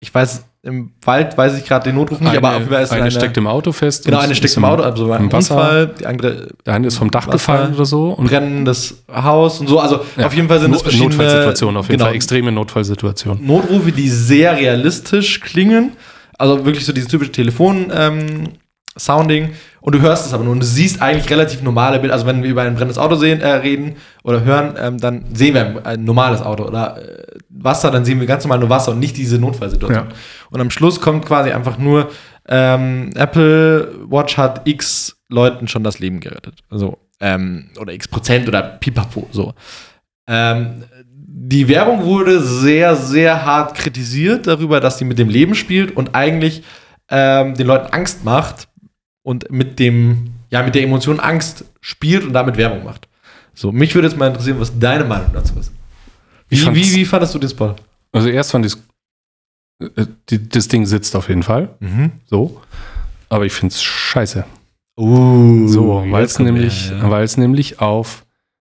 ich weiß, im Wald weiß ich gerade den Notruf nicht, aber auf jeden Fall ist eine eine, steckt im Auto fest. Genau, eine steckt im Auto, also ein im Wasser. Unfall, die andere Der eine ist vom Dach Wasser, gefallen oder so. Und brennendes Haus und so. Also Ja, auf jeden Fall sind No- es verschiedene Notfallsituationen, auf jeden genau, Fall extreme Notfallsituationen. Notrufe, die sehr realistisch klingen. Also wirklich so dieses typische Telefon-Sounding. Und du hörst es aber nur und du siehst eigentlich relativ normale Bilder. Also wenn wir über ein brennendes Auto sehen, äh, reden oder hören, ähm, dann sehen wir ein, normales Auto oder äh, Wasser, dann sehen wir ganz normal nur Wasser und nicht diese Notfallsituation. Ja. Und am Schluss kommt quasi einfach nur, ähm, Apple Watch hat x Leuten schon das Leben gerettet. Also, ähm, oder x Prozent oder pipapo, so. Ähm, die Werbung wurde sehr, sehr hart kritisiert darüber, dass sie mit dem Leben spielt und eigentlich ähm, den Leuten Angst macht und mit dem, ja, mit der Emotion Angst spielt und damit Werbung macht. So, mich würde jetzt mal interessieren, was deine Meinung dazu ist. Wie, wie, wie fandest du den Spot? Also erst fand ich äh, die- das Ding sitzt auf jeden Fall. Mhm. So. Aber ich finde es scheiße. Uh, So, weil es nämlich, ja. weil es nämlich auf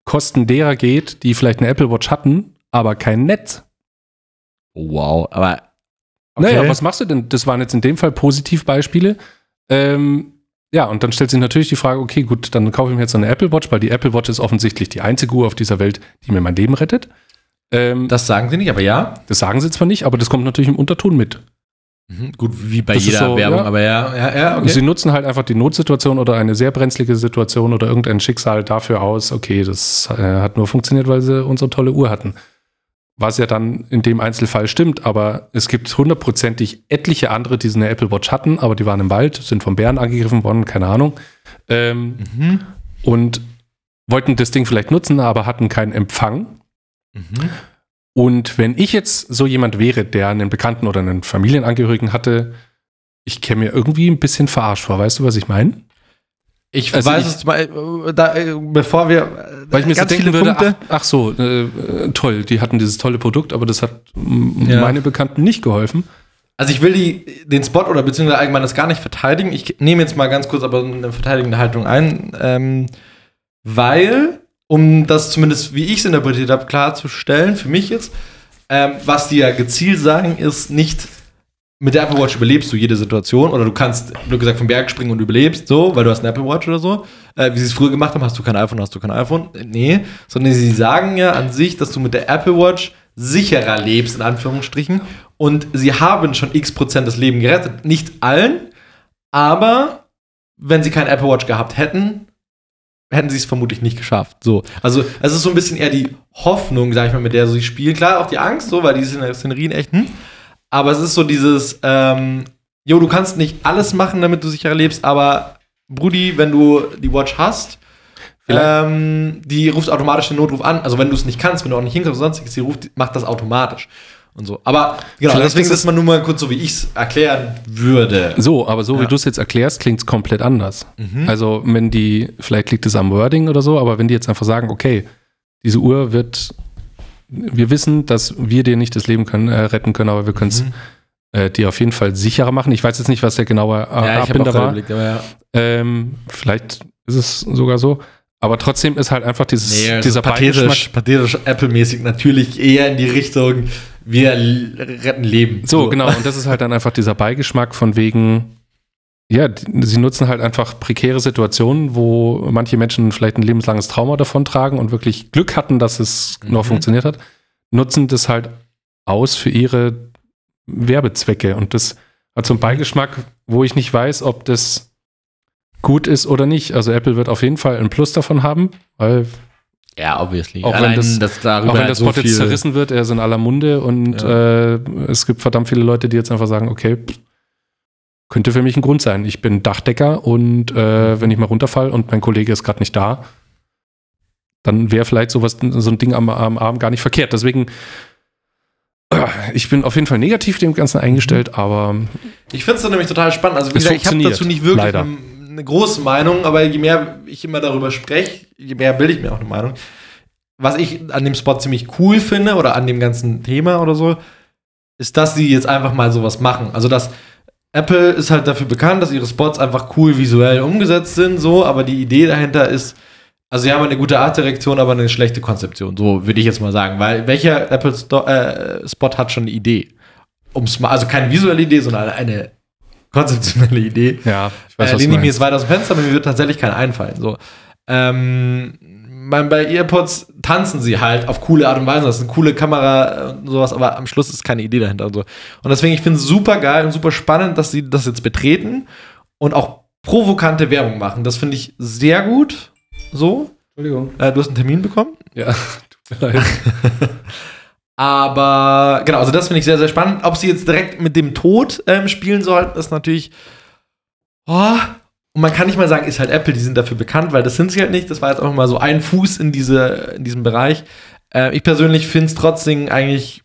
Kosten derer geht, die vielleicht eine Apple Watch hatten, aber kein Netz. Wow, aber. Naja, was machst du denn? Das waren jetzt in dem Fall Positivbeispiele. Ähm, ja, und dann stellt sich natürlich die Frage, okay, gut, dann kaufe ich mir jetzt eine Apple Watch, weil die Apple Watch ist offensichtlich die einzige Uhr auf dieser Welt, die mir mein Leben rettet. Ähm, das, Das sagen sie nicht, aber ja. sagen sie zwar nicht, aber das kommt natürlich im Unterton mit. Mhm, gut, wie bei Das jeder so, Werbung, ja. aber ja, ja, ja, okay. Sie nutzen halt einfach die Notsituation oder eine sehr brenzlige Situation oder irgendein Schicksal dafür aus, okay, das äh, hat nur funktioniert, weil sie unsere tolle Uhr hatten. Was ja dann in dem Einzelfall stimmt, aber es gibt hundertprozentig etliche andere, die so eine Apple Watch hatten, aber die waren im Wald, sind vom Bären angegriffen worden, keine Ahnung. Ähm, Mhm. und wollten das Ding vielleicht nutzen, aber hatten keinen Empfang. Mhm. Und wenn ich jetzt so jemand wäre, der einen Bekannten oder einen Familienangehörigen hatte, ich käme mir irgendwie ein bisschen verarscht vor. Weißt du, was ich meine? Ich Also weiß ich- es mal, äh, da, äh, bevor wir. Weil ich mir so ganz denken viele würde, ach, ach so, äh, toll, die hatten dieses tolle Produkt, aber das hat Ja. meine Bekannten nicht geholfen. Also ich will die, den Spot oder beziehungsweise allgemein das gar nicht verteidigen. Ich nehme jetzt mal ganz kurz aber eine verteidigende Haltung ein, ähm, weil, um das zumindest, wie ich es interpretiert habe, klarzustellen, für mich jetzt, ähm, was die ja gezielt sagen, ist nicht, mit der Apple Watch überlebst du jede Situation oder du kannst, wie gesagt, vom Berg springen und überlebst, so, weil du hast eine Apple Watch oder so. Äh, wie sie es früher gemacht haben, hast du kein iPhone, hast du kein iPhone. Äh, Nee, sondern sie sagen ja an sich, dass du mit der Apple Watch sicherer lebst, in Anführungsstrichen. Und sie haben schon x Prozent das Leben gerettet. Nicht allen, aber wenn sie kein Apple Watch gehabt hätten, hätten sie es vermutlich nicht geschafft. So. Also, es ist so ein bisschen eher die Hoffnung, sag ich mal, mit der sie spielen. Klar, auch die Angst, so, weil die Szen- Szenerien echt, hm. Aber es ist so dieses, ähm, jo, du kannst nicht alles machen, damit du sicherer lebst, aber Brudi, wenn du die Watch hast, ähm, die ruft automatisch den Notruf an. Also wenn du es nicht kannst, wenn du auch nicht hinkommst oder sonstiges, die ruft, macht das automatisch. Und so. Aber genau, Vielleicht deswegen ist es- mal nur mal kurz so, wie ich es erklären würde. So, aber so wie Ja. du es jetzt erklärst, klingt es komplett anders. Mhm. Also, wenn die, vielleicht liegt es am Wording oder so, aber wenn die jetzt einfach sagen, okay, diese Uhr wird, wir wissen, dass wir dir nicht das Leben können, äh, retten können, aber wir können es Mhm. äh, die auf jeden Fall sicherer machen. Ich weiß jetzt nicht, was der genaue äh, Ja, Abbinder war. aber ja. Ähm, vielleicht ist es sogar so. Aber trotzdem ist halt einfach dieses, Nee, dieser dieser pathetisch, pathetisch Apple-mäßig natürlich eher in die Richtung, wir retten Leben. So, genau. Und das ist halt dann einfach dieser Beigeschmack von wegen, ja, sie nutzen halt einfach prekäre Situationen, wo manche Menschen vielleicht ein lebenslanges Trauma davontragen und wirklich Glück hatten, dass es noch Mhm. funktioniert hat, nutzen das halt aus für ihre Werbezwecke. Und das hat so einen Beigeschmack, wo ich nicht weiß, ob das gut ist oder nicht. Also Apple wird auf jeden Fall einen Plus davon haben, weil Ja, obviously. Auch wenn Allein, das- dass darüber auch wenn halt das so Wort jetzt zerrissen wird, er ist in aller Munde und äh, es gibt verdammt viele Leute, die jetzt einfach sagen, okay, pff, könnte für mich ein Grund sein. Ich bin Dachdecker und äh, wenn ich mal runterfall und mein Kollege ist gerade nicht da, dann wäre vielleicht sowas, so ein Ding am, am Arm gar nicht verkehrt. Deswegen, äh, ich bin auf jeden Fall negativ dem Ganzen eingestellt, aber Ich finde es nämlich total spannend. Also, wie Es gesagt, ich habe dazu nicht wirklich leider. eine, eine große Meinung, aber je mehr ich immer darüber spreche, je mehr bilde ich mir auch eine Meinung. Was ich an dem Spot ziemlich cool finde oder an dem ganzen Thema oder so, ist, dass sie jetzt einfach mal sowas machen. Also, dass Apple ist halt dafür bekannt, dass ihre Spots einfach cool visuell umgesetzt sind, so, aber die Idee dahinter ist, also sie haben eine gute Artdirektion, aber eine schlechte Konzeption, so würde ich jetzt mal sagen, weil welcher Apple Sto äh, Spot hat schon eine Idee? Um's mal, also keine visuelle Idee, sondern eine konzeptionelle Idee. ja, ich Äh, was lehne ich mir jetzt meinst. weit aus dem Fenster, aber mir wird tatsächlich kein einfallen. So. Ähm, bei, bei EarPods tanzen sie halt auf coole Art und Weise. Das ist eine coole Kamera und sowas, aber am Schluss ist keine Idee dahinter und so. Und deswegen, ich finde es super geil und super spannend, dass sie das jetzt betreten und auch provokante Werbung machen. Das finde ich sehr gut. So. Entschuldigung. Äh, du hast einen Termin bekommen? Ja, tut mir leid. Aber genau, also das finde ich sehr, sehr spannend. Ob sie jetzt direkt mit dem Tod ähm, spielen sollten, ist natürlich. Oh, und man kann nicht mal sagen, ist halt Apple, die sind dafür bekannt, weil das sind sie halt nicht. Das war jetzt auch mal so ein Fuß in, diese, in diesem Bereich. Äh, ich persönlich finde es trotzdem eigentlich.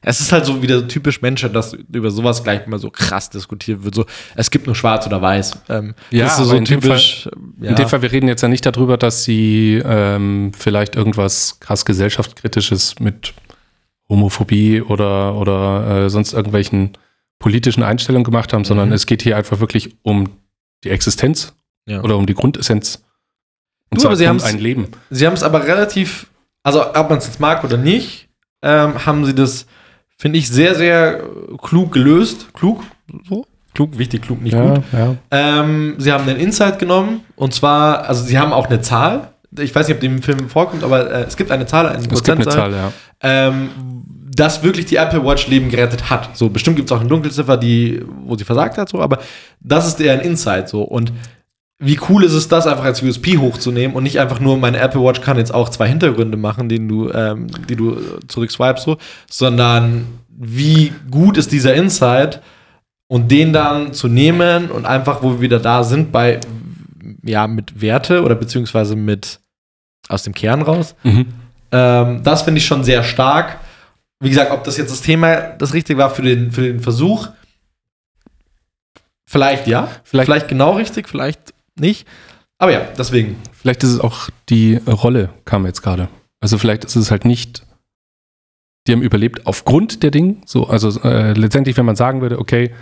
Es ist halt so wieder so typisch Menschen, dass über sowas gleich mal so krass diskutiert wird. So, es gibt nur schwarz oder weiß. Ähm, Ja, das ist aber so in dem typisch. ja. In dem Fall, wir reden jetzt ja nicht darüber, dass sie ähm, vielleicht irgendwas krass gesellschaftskritisches mit Homophobie oder, oder äh, sonst irgendwelchen politischen Einstellungen gemacht haben, sondern Mhm. es geht hier einfach wirklich um die Existenz Ja. oder um die Grundessenz. Und Du, zwar aber sie haben's- ein Leben. Sie haben es aber relativ, also ob man es jetzt mag oder nicht, ähm, haben sie das, finde ich, sehr, sehr klug gelöst. Klug? So? Klug, wichtig, klug, nicht gut. ja. Ähm, sie haben den Insight genommen und zwar, also sie haben auch eine Zahl. Ich weiß nicht, ob die im Film vorkommt, aber äh, es gibt eine Zahl, eine Es gibt eine Zahl, ja. ähm, das wirklich die Apple Watch Leben gerettet hat. So, bestimmt gibt es auch eine Dunkelziffer, die, wo sie versagt hat, so, aber das ist eher ein Insight so. Und wie cool ist es, das einfach als USP hochzunehmen und nicht einfach nur, meine Apple Watch kann jetzt auch zwei Hintergründe machen, denen du, ähm, die du zurückswipest, so, sondern wie gut ist dieser Insight und den dann zu nehmen und einfach, wo wir wieder da sind, bei, ja, mit Werte oder beziehungsweise mit aus dem Kern raus, Mhm. ähm, das finde ich schon sehr stark. Wie gesagt, ob das jetzt das Thema das Richtige war für den, für den Versuch, vielleicht ja, Vielleicht- vielleicht, genau richtig, vielleicht nicht. Aber ja, deswegen. Vielleicht ist es auch die Rolle, kam jetzt gerade. Also vielleicht ist es halt nicht, die haben überlebt aufgrund der Dinge. So, also äh, letztendlich, wenn man sagen würde, okay,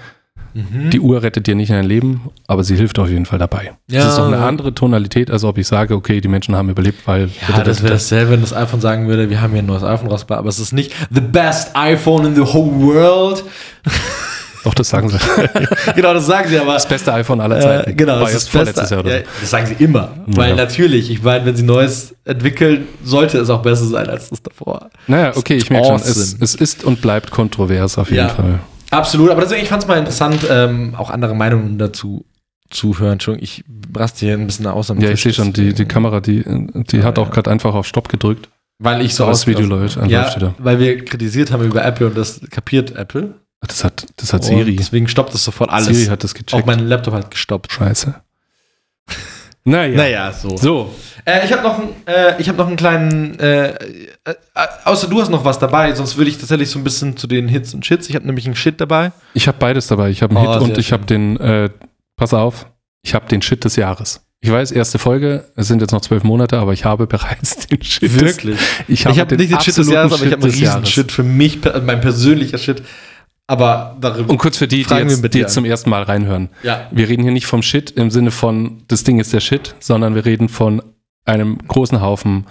die Uhr rettet dir nicht dein Leben, aber sie hilft auf jeden Fall dabei. Ja. Das ist doch eine andere Tonalität, als ob ich sage, okay, die Menschen haben überlebt, weil. ja, das wäre dasselbe, wenn das iPhone sagen würde, wir haben hier ein neues iPhone rausgebracht, aber es ist nicht the best iPhone in the whole world. Doch, das sagen sie. genau, das sagen sie aber. Das beste iPhone aller Zeiten. Äh, genau, das ist vorletztes beste- Jahr ja, das sagen sie immer. Weil Ja. natürlich, ich meine, wenn sie Neues entwickeln, sollte es auch besser sein als das davor. Naja, okay, ich merke schon, es, es ist und bleibt kontrovers auf jeden Ja. Fall. Absolut, aber deswegen, ich fand es mal interessant, ähm, auch andere Meinungen dazu zu hören. Entschuldigung, ich raste hier ein bisschen aus. am Ja, ich sehe schon, die, die Kamera, die, die Ja, hat auch ja. gerade einfach auf Stopp gedrückt. Weil ich so So das Video läuft, Ja, wieder. weil wir kritisiert haben über Apple und das kapiert Apple. Das hat, das hat Und Siri. deswegen stoppt das sofort alles. Siri hat das auch gecheckt. mein Laptop hat gestoppt. Scheiße. Naja. Naja, so. So, Äh, ich habe noch, einen, äh, ich hab noch einen kleinen, äh, äh, äh, außer du hast noch was dabei, sonst würde ich tatsächlich so ein bisschen zu den Hits und Shits. Ich habe nämlich einen Shit dabei. ich habe beides dabei. Ich habe einen Oh, Hit und ich habe den, äh, pass auf, ich habe den Shit des Jahres. Ich weiß, erste Folge, es sind jetzt noch zwölf Monate, aber ich habe bereits den Shit des Wirklich? Ich habe Ich habe nicht den Shit des Jahres, aber ich habe einen des riesen. Shit für mich, mein persönlicher Shit. Aber darüber. Und kurz für die, die jetzt, die jetzt zum ersten Mal reinhören. Ja. Wir reden hier nicht vom Shit im Sinne von, das Ding ist der Shit, sondern wir reden von einem großen Haufen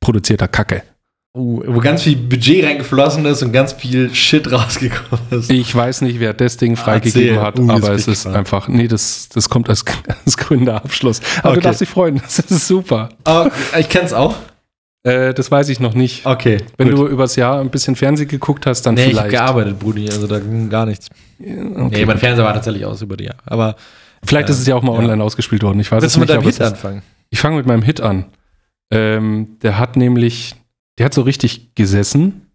produzierter Kacke. Uh, wo ganz viel Budget reingeflossen ist und ganz viel Shit rausgekommen ist. Ich weiß nicht, wer das Ding freigegeben Erzähl. hat, Uh, aber es ist gespannt. einfach, nee, das, das kommt als, als Gründerabschluss. Aber Okay. du darfst dich freuen, das ist super. Oh, ich kenn's auch. Äh, das weiß ich noch nicht. Okay. Wenn gut. du übers Jahr ein bisschen Fernsehen geguckt hast, dann Nee, ich hab vielleicht. gearbeitet, Brudi, also da ging gar nichts. Okay. Nee, mein Fernseher war tatsächlich aus über die Jahre. Aber vielleicht ist es ja auch mal Ja. online ausgespielt worden. Ich weiß willst es du mit nicht. deinem Hit anfangen? Ich fange mit meinem Hit an. Ähm, der hat nämlich, der hat so richtig gesessen.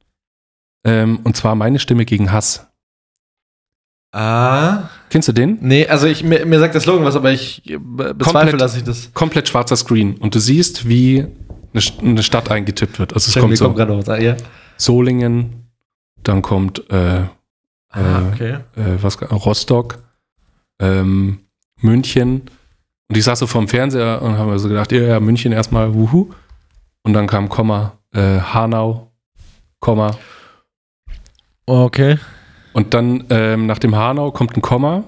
Ähm, und zwar meine Stimme gegen Hass. Ah. Kennst du den? Nee, also ich, mir, mir sagt der Slogan was, aber ich äh, be- bezweifle, Komplett. dass ich das. Komplett schwarzer Screen. Und du siehst, wie eine, St- eine Stadt eingetippt wird. Also es kommt so gerade noch was. Ja. Solingen, dann kommt äh, Ah, Äh, okay. äh, was, Rostock, ähm, München. Und ich saß so vorm Fernseher und habe mir so gedacht, ja, ja, München erstmal, wuhu. Und dann kam Komma, äh, Hanau, Komma. Okay. Und dann ähm, nach dem Hanau kommt ein Komma.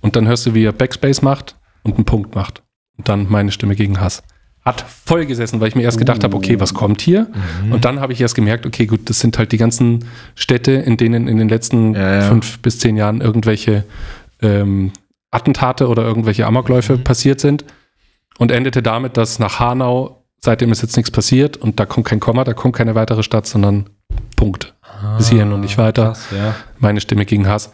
Und dann hörst du, wie er Backspace macht und einen Punkt macht. Und dann meine Stimme gegen Hass. Hat voll gesessen, weil ich mir erst gedacht habe, okay, was kommt hier? Mhm. Und dann habe ich erst gemerkt, okay, gut, das sind halt die ganzen Städte, in denen in den letzten Ja, ja. fünf bis zehn Jahren irgendwelche ähm, Attentate oder irgendwelche Amokläufe Mhm. passiert sind. Und endete damit, dass nach Hanau seitdem ist jetzt nichts passiert und da kommt kein Komma, da kommt keine weitere Stadt, sondern Punkt. Bis hierhin und nicht weiter. Ah, Krass, ja. Meine Stimme gegen Hass.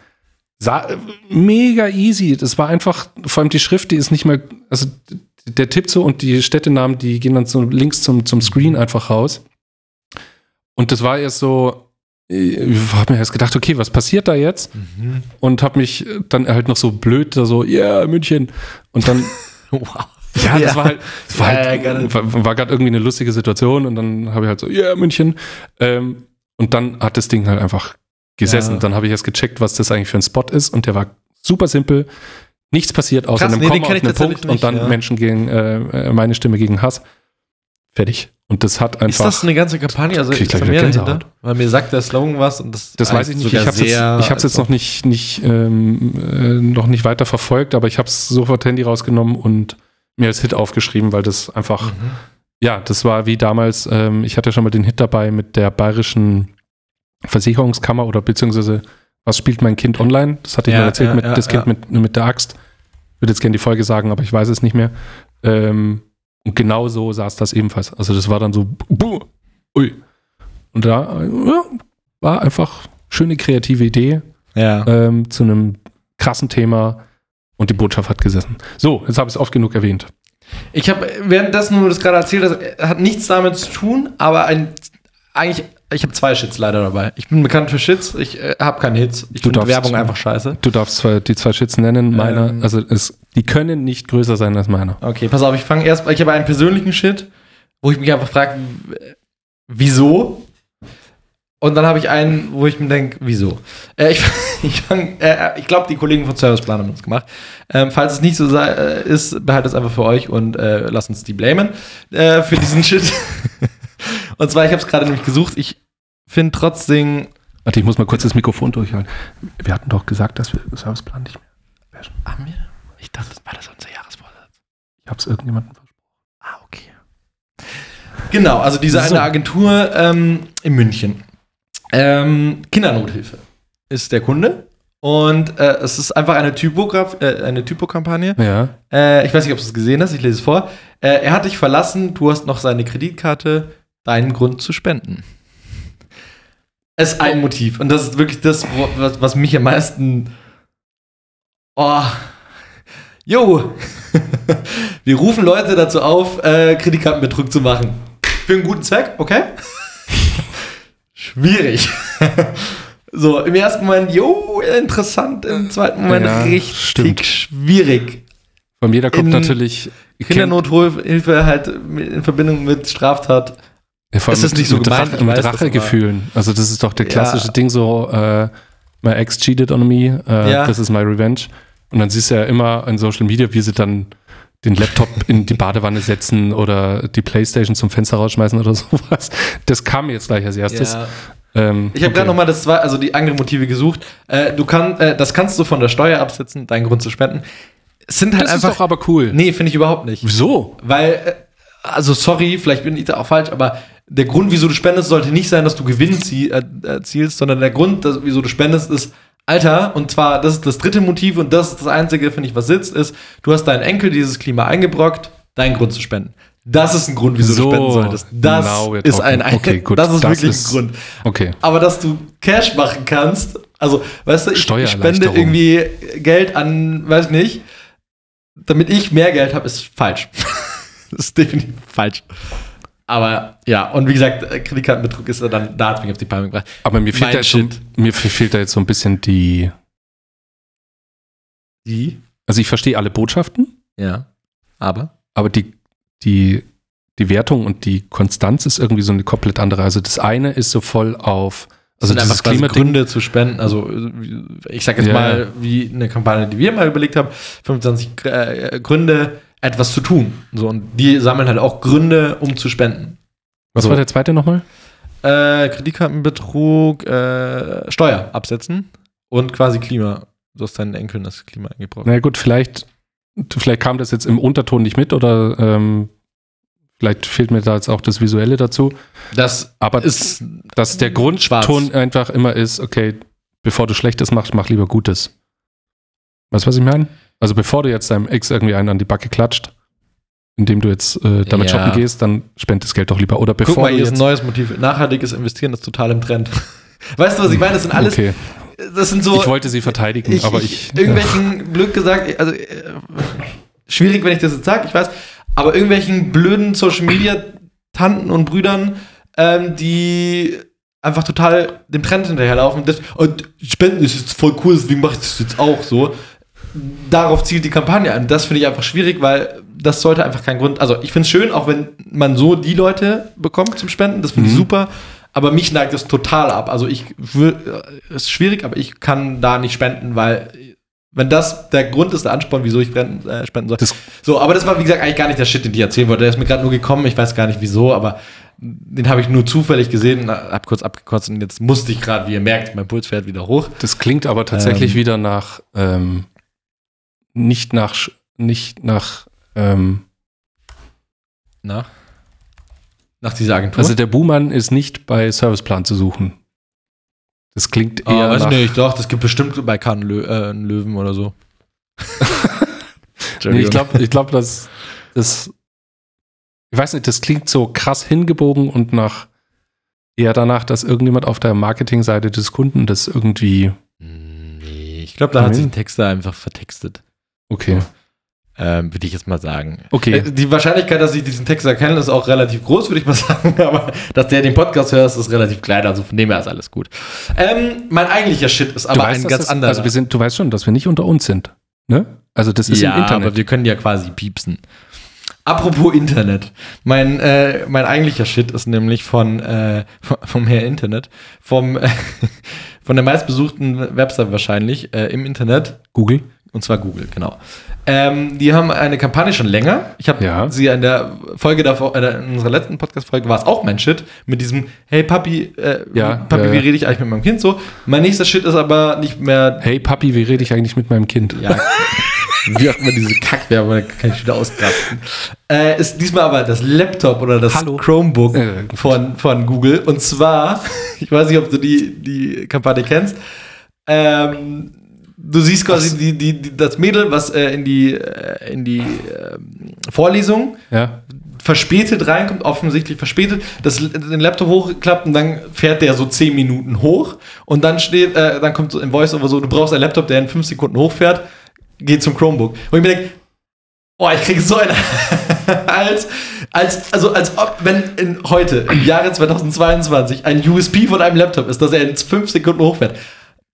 Sa mega easy. Das war einfach, vor allem die Schrift, die ist nicht mehr, also der tippt so und die Städtenamen, die gehen dann so links zum, zum Screen einfach raus. Und das war erst so, ich habe mir erst gedacht, okay, was passiert da jetzt? Mhm. Und habe mich dann halt noch so blöd da so, ja, yeah, München. Und dann, Wow. ja, das war halt, das war, Ja, ja, halt, gerne. war, war gerade irgendwie eine lustige Situation und dann habe ich halt so, ja, yeah, München. Ähm, und dann hat das Ding halt einfach gesessen. Ja. Dann habe ich erst gecheckt, was das eigentlich für ein Spot ist und der war super simpel. Nichts passiert außer Krass, einem nee, Komma und einem Punkt und nicht, dann ja. Menschen gegen äh, äh, meine Stimme gegen Hass. Fertig. Und das hat Ist einfach. das eine ganze Kampagne? Also ich ist gleich mehr dahinter? Weil mir sagt der Slogan was und das Das weiß ich nicht. Ich habe es jetzt, ich hab's jetzt noch nicht, nicht, ähm, äh, noch nicht weiter verfolgt, aber ich habe es sofort Handy rausgenommen und mir als Hit aufgeschrieben, weil das einfach, Mhm. ja, das war wie damals, ähm, ich hatte schon mal den Hit dabei mit der bayerischen Versicherungskammer oder beziehungsweise was spielt mein Kind online? Das hatte ich Ja, mal erzählt ja, mit ja, das Kind mit, mit der Axt. Ich würde jetzt gerne die Folge sagen, aber ich weiß es nicht mehr. Ähm, und genau so saß das ebenfalls. Also das war dann so, buh, ui. Und da war einfach schöne kreative Idee Ja. ähm, zu einem krassen Thema und die Botschaft hat gesessen. So, jetzt habe ich es oft genug erwähnt. Ich habe währenddessen, wo du das gerade erzählt hast, hat nichts damit zu tun, aber ein, eigentlich, ich habe zwei Shits leider dabei. Ich bin bekannt für Shits, ich äh, habe keine Hits. Ich finde Werbung einfach scheiße. Du darfst zwar die zwei Schützen nennen, meiner, Ähm. also es, die können nicht größer sein als meiner. Okay, pass auf, ich fange erst, ich habe einen persönlichen Shit, wo ich mich einfach frage, wieso? Und dann habe ich einen, wo ich mir denke, wieso? Äh, ich ich, äh, ich glaube, die Kollegen von Serviceplan haben das gemacht. Ähm, falls es nicht so sei, äh, ist, behaltet es einfach für euch und äh, lasst uns die blamen äh, für diesen Shit. und zwar, ich habe es gerade nämlich gesucht. Ich finde trotzdem. Warte, ich muss mal kurz das Mikrofon durchhalten. Wir hatten doch gesagt, dass wir Serviceplan nicht mehr. Haben wir? Ich dachte, das war das unser Jahresvorsatz. Ich habe es irgendjemandem versprochen. Ah, okay. Genau, also diese So. eine Agentur ähm, in München. Ähm, Kindernothilfe ist der Kunde. Und äh, es ist einfach eine, Typograf äh, eine Typokampagne. Ja. Äh, ich weiß nicht, ob du es gesehen hast, ich lese es vor. Äh, er hat dich verlassen, du hast noch seine Kreditkarte, deinen Grund zu spenden. Es ist ein Motiv. Und das ist wirklich das, was, was mich am meisten. Oh. Jo! Wir rufen Leute dazu auf, äh, Kreditkartenbetrug zu machen. Für einen guten Zweck, okay? Schwierig. so, im ersten Moment, jo, interessant, im zweiten Moment Ja, richtig stimmt. schwierig. Von da kommt In natürlich Kindernothilfe halt in Verbindung mit Straftat. Ja, vor allem ist mit- nicht so mit, gemeint, Rache, ich mit das, Rachegefühlen. Also das ist doch der Ja. klassische Ding so, äh, my ex cheated on me, äh, Ja. this is my revenge. Und dann siehst du ja immer in Social Media, wie sie dann den Laptop in die Badewanne setzen oder die Playstation zum Fenster rausschmeißen oder sowas. Das kam mir jetzt gleich als erstes. Ähm, Ich habe okay. gerade noch mal das zwei, also die anderen Motive gesucht. Äh, du kannst, äh, das kannst du von der Steuer absetzen, deinen Grund zu spenden. Es sind halt Das ist einfach. doch aber cool. nee, finde ich überhaupt nicht. Wieso? Weil, äh, also sorry, vielleicht bin ich da auch falsch, aber der Grund, wieso du spendest, sollte nicht sein, dass du Gewinn zie äh, erzielst, sondern der Grund, dass, wieso du spendest, ist, Alter, und zwar, das ist das dritte Motiv und das ist das einzige, finde ich, was sitzt, ist, du hast deinen Enkel dieses Klima eingebrockt, deinen Grund zu spenden. Das ist ein Grund, wieso So, du spenden solltest. Das ist talking. ein, Okay, gut, das ist das wirklich ist- ein Grund. Okay. Aber dass du Cash machen kannst, also, weißt du, ich, ich spende irgendwie Geld an, weiß nicht, damit ich mehr Geld habe, ist falsch. das ist definitiv falsch. Aber ja, und wie gesagt, äh, Kreditkartenbetrug ist dann, da hat mich auf die Palme gebracht. Aber mir fehlt, Mein da jetzt so, Shit. mir fehlt da jetzt so ein bisschen die. Die? Also ich verstehe alle Botschaften, Ja. Aber? aber die, die, die Wertung und die Konstanz ist irgendwie so eine komplett andere. Also das eine ist so voll auf. Also dieses einfach Klimading. Gründe zu spenden. Also, ich sag jetzt Ja, mal, wie eine Kampagne, die wir mal überlegt haben: 25 äh, Gründe, etwas zu tun. So, und die sammeln halt auch Gründe, um zu spenden. Was So. war der zweite nochmal? Äh, Kreditkartenbetrug, äh, Steuer absetzen und quasi Klima. Du hast deinen Enkeln das Klima eingebrockt. Na gut, vielleicht, vielleicht kam das jetzt im Unterton nicht mit oder ähm, vielleicht fehlt mir da jetzt auch das Visuelle dazu. Das Aber ist dass der. Grundton einfach immer ist, okay, bevor du Schlechtes machst, mach lieber Gutes. Weißt du, was ich meine? Also bevor du jetzt deinem Ex irgendwie einen an die Backe klatscht, indem du jetzt äh, damit Ja. shoppen gehst, dann spend das Geld doch lieber. Oder Guck bevor mal, du hier ist ein neues Motiv. Nachhaltiges Investieren ist total im Trend. Weißt du, was ich meine? Das sind alles, okay. das sind so. Ich wollte sie verteidigen, aber ich. irgendwelchen, blöd gesagt, also äh, schwierig, wenn ich das jetzt sage, ich weiß, aber irgendwelchen blöden Social Media Tanten und Brüdern, ähm, die einfach total dem Trend hinterherlaufen. Das, und Spenden ist jetzt voll cool, deswegen mache ich das jetzt auch so. Darauf zielt die Kampagne an. Das finde ich einfach schwierig, weil das sollte einfach kein Grund. Also ich finde es schön, auch wenn man so die Leute bekommt zum Spenden, das finde ich Mhm. super. Aber mich neigt das total ab. Also ich äh, ist schwierig, aber ich kann da nicht spenden, weil wenn das der Grund ist, der Ansporn, wieso ich spenden, äh, spenden soll. Das- so, aber das war, wie gesagt, eigentlich gar nicht der Shit, den ich erzählen wollte. Der ist mir gerade nur gekommen, ich weiß gar nicht wieso, aber den habe ich nur zufällig gesehen, hab kurz abgekotzt und jetzt musste ich gerade, wie ihr merkt, mein Puls fährt wieder hoch. Das klingt aber tatsächlich Ähm. wieder nach ähm, nicht nach nicht nach ähm, Na? Nach dieser Agentur. also der Buhmann ist nicht bei Serviceplan zu suchen. Das klingt eher Ah, weiß nach, ich nicht, doch, das gibt bestimmt bei Kahn Lö äh, Löwen oder so. nee, ich glaube, ich glaube, dass das ich weiß nicht, das klingt so krass hingebogen und nach eher danach, dass irgendjemand auf der Marketingseite des Kunden das irgendwie Nee, ich glaube, da hat sich ein Texter einfach vertextet. Okay. Ähm, würde ich jetzt mal sagen. Okay. Äh, Die Wahrscheinlichkeit, dass ich diesen Texter kenne, ist auch relativ groß, würde ich mal sagen. Aber dass der den Podcast hört, ist relativ klein. Also von dem her ist alles gut. Ähm, mein eigentlicher Shit ist aber ein dass ganz das, anderer. Also wir sind, du weißt schon, dass wir nicht unter uns sind, ne? Also das ist ja, im Internet. aber wir können ja quasi piepsen. Apropos Internet. Mein, äh, mein eigentlicher Shit ist nämlich von, äh, vom- vom Herr Internet, vom, äh, von der meistbesuchten Website wahrscheinlich äh, im Internet. Google. Und zwar Google, genau. Ähm, die haben eine Kampagne schon länger. Ich habe Ja. sie in der Folge davor, äh, in unserer letzten Podcast-Folge war es auch mein Shit mit diesem Hey Papi, äh, Ja, Papi, ja, wie rede ich eigentlich mit meinem Kind so? Mein nächster Shit ist aber nicht mehr Hey Papi, wie rede ich eigentlich mit meinem Kind? ja, wie auch immer diese Kackwerbung, da kann ich wieder auskrasten. Äh, ist diesmal aber das Laptop oder das Hallo. Chromebook Äh, von, von Google. Und zwar, ich weiß nicht, ob du die, die Kampagne kennst. Ähm, du siehst quasi die, die, die, das Mädel, was äh, in die, äh, in die ähm, Vorlesung Ja. verspätet reinkommt, offensichtlich verspätet, das, den Laptop hochklappt und dann fährt der so 10 Minuten hoch und dann steht, äh, dann kommt so im Voice-Over so, du brauchst einen Laptop, der in 5 Sekunden hochfährt, geht zum Chromebook. Und ich mir denke, oh, ich kriege so eine, als, als, also als ob, wenn in, heute, im Jahre 2022, ein USP von einem Laptop ist, dass er in 5 Sekunden hochfährt.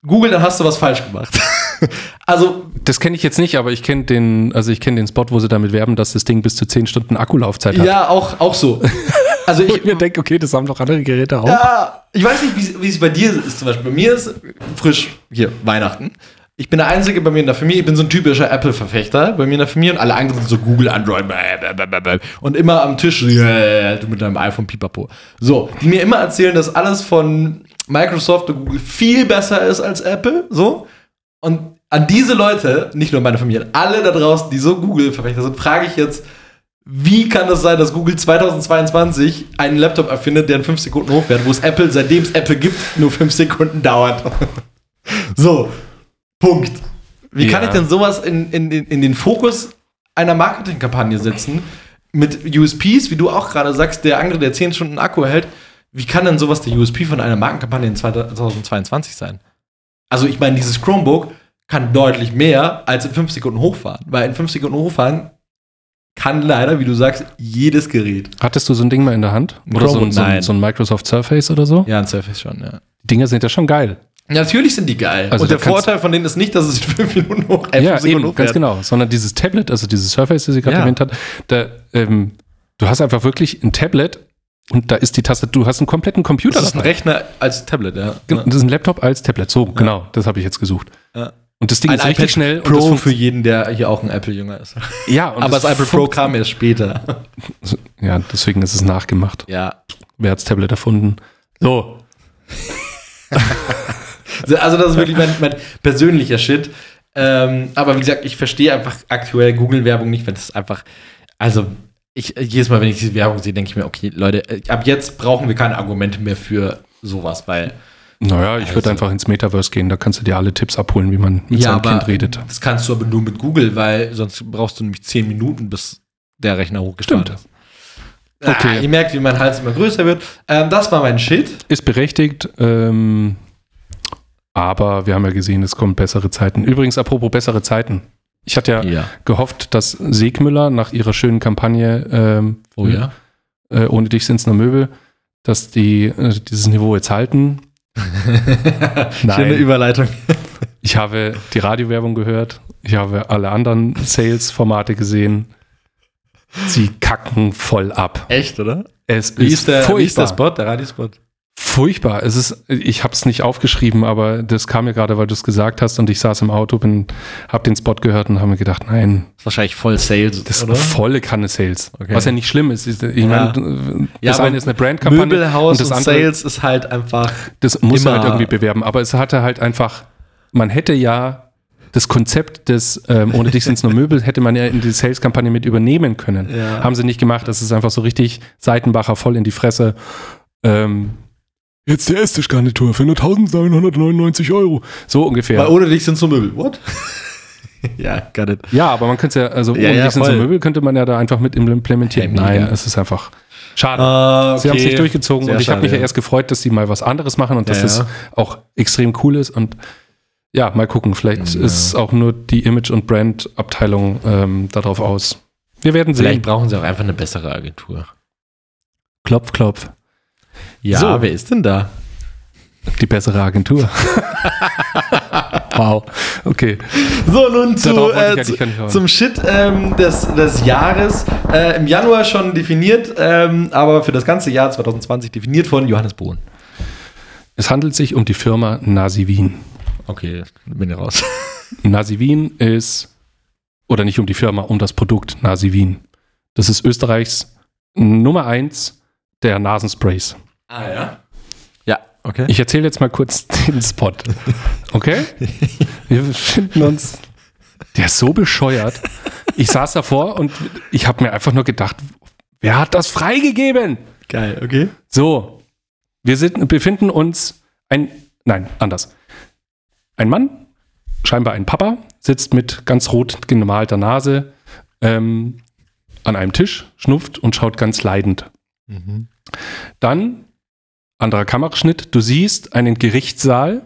Google, dann hast du was falsch gemacht. also, Das kenne ich jetzt nicht, aber ich kenne den, also ich kenne den Spot, wo sie damit werben, dass das Ding bis zu 10 Stunden Akkulaufzeit hat. ja, auch, auch so. Also ich, ich mir denke, okay, das haben doch andere Geräte auch. Ja, ich weiß nicht, wie- es bei dir ist. Zum Beispiel bei mir ist frisch hier Weihnachten. Ich bin der Einzige bei mir in der Familie. Ich bin so ein typischer Apple-Verfechter bei mir in der Familie und alle anderen sind so Google, Android bäh. und immer am Tisch äh, du mit deinem iPhone Pipapo. So, die mir immer erzählen, dass alles von Microsoft und Google viel besser ist als Apple, so. Und an diese Leute, nicht nur meine Familie, alle da draußen, die so Google-Verfechter sind, frage ich jetzt, wie kann es sein, dass Google 2022 einen Laptop erfindet, der in 5 Sekunden hochfährt, wo es Apple, seitdem es Apple gibt, nur 5 Sekunden dauert? so, Punkt. Wie kann Ja. ich denn sowas in, in, in, in den Fokus einer Marketingkampagne setzen? Mit USPs, wie du auch gerade sagst, der andere, der 10 Stunden Akku hält. Wie kann denn sowas der USP von einer Markenkampagne in 2022 sein? Also, ich meine, dieses Chromebook kann deutlich mehr als in 5 Sekunden hochfahren. Weil in 5 Sekunden hochfahren kann leider, wie du sagst, jedes Gerät. Hattest du so ein Ding mal in der Hand? Oder so ein, so, ein, so ein Microsoft Surface oder so? Ja, ein Surface schon, ja. Die Dinger sind ja schon geil. Natürlich sind die geil. Also Und der Vorteil von denen ist nicht, dass es in 5 Minuten hoch, äh, ja, fünf Sekunden eben, ganz hochfährt. genau. Sondern dieses Tablet, also dieses Surface, das sie gerade Ja. erwähnt hat, da, ähm, du hast einfach wirklich ein Tablet und da ist die Tastatur, du hast einen kompletten Computer Das ist ein dabei. Rechner als Tablet, ja. Genau, Das ist ein Laptop als Tablet. So, genau, das habe ich jetzt gesucht. Ja. Und das Ding Ein ist richtig iPad schnell. Pro das für jeden, der hier auch ein Apple-Jünger ist. ja, und Aber das iPad Pro kam erst später. Ja, deswegen ist es nachgemacht. Ja. Wer hat's Tablet erfunden? So. Also das ist wirklich mein, mein persönlicher Shit. Ähm, aber wie gesagt, ich verstehe einfach aktuell Google-Werbung nicht, wenn das einfach, also ich, jedes Mal, wenn ich diese Werbung sehe, denke ich mir, okay, Leute, äh, ab jetzt brauchen wir keine Argumente mehr für sowas, weil Naja, ich würde Also- einfach ins Metaverse gehen, da kannst du dir alle Tipps abholen, wie man mit seinem Kind redet. das kannst du aber nur mit Google, weil sonst brauchst du nämlich zehn Minuten, bis der Rechner hochgestartet Stimmt. ist. Okay. Okay. ihr merkt, wie mein Hals immer größer wird. Ähm, das war mein Shit. Ist berechtigt, ähm, aber wir haben ja gesehen, es kommen bessere Zeiten. Übrigens, apropos bessere Zeiten. Ich hatte ja, Ja. gehofft, dass Segmüller nach ihrer schönen Kampagne ähm, Oh ja. äh, Ohne dich sind's nur Möbel, dass die äh, dieses Niveau jetzt halten. Schöne Überleitung. Ich habe die Radiowerbung gehört. Ich habe alle anderen Sales-Formate gesehen. Sie kacken voll ab. Echt, oder? Es Wie ist, ist, der, wie ist der furchtbar. Spot, der Radiospot? Furchtbar. Es ist, ich habe es nicht aufgeschrieben, aber das kam mir gerade, weil du es gesagt hast und ich saß im Auto, bin, habe den Spot gehört und habe mir gedacht, nein, ist wahrscheinlich voll Sales, das ist volle Kanne Sales. Okay. Was ja nicht schlimm ist. Ich Ja. meine, Ja, das aber eine ist eine Brandkampagne Möbelhaus und, das andere Sales ist halt einfach. Das muss er halt irgendwie bewerben. Aber es hatte halt einfach, man hätte ja das Konzept des ähm, Ohne dich sind es nur Möbel, hätte man ja in die Sales-Kampagne mit übernehmen können. Ja. Haben sie nicht gemacht. Das ist einfach so richtig Seitenbacher voll in die Fresse. Ähm, jetzt die Esstischgarnitur für nur 1999 Euro. So ungefähr. Weil ohne dich sind so Möbel. What? ja, got it. ja, aber man könnte ja, also Ja, Ohne ja, dich sind so. Möbel könnte man ja da einfach mit implementieren. Hey. Nein, es ist einfach schade. Ah, Sie haben es nicht durchgezogen Sehr und ich habe mich ja erst gefreut, dass sie mal was anderes machen und dass ja. auch extrem cool ist und ja, mal gucken. Vielleicht Ja. ist auch nur die Image- und Brand-Abteilung ähm, darauf aus. Wir werden Vielleicht sehen. brauchen sie auch einfach eine bessere Agentur. Klopf, klopf. Ja, So. wer ist denn da? Die bessere Agentur. wow. Okay. So, nun zu, äh, zu, zum Shit ähm, des, des Jahres. Äh, Im Januar schon definiert, ähm, aber für das ganze Jahr 2020 definiert von Johannes Bohn. Es handelt sich um die Firma Nasivin. Okay, bin ich raus. Nasivin ist, oder nicht um die Firma, um das Produkt Nasivin. Das ist Österreichs Nummer eins der Nasensprays. Ah, ja? Ja, okay. Ich erzähle jetzt mal kurz den Spot. Okay? Wir befinden uns. Der ist so bescheuert. Ich saß davor und ich habe mir einfach nur gedacht, wer hat das freigegeben? Geil, okay. So, wir sind, befinden uns ein, nein, anders. Ein Mann, scheinbar ein Papa, sitzt mit ganz rot gemalter Nase ähm, an einem Tisch, schnupft und schaut ganz leidend. Dann, anderer Kameraschnitt, du siehst einen Gerichtssaal.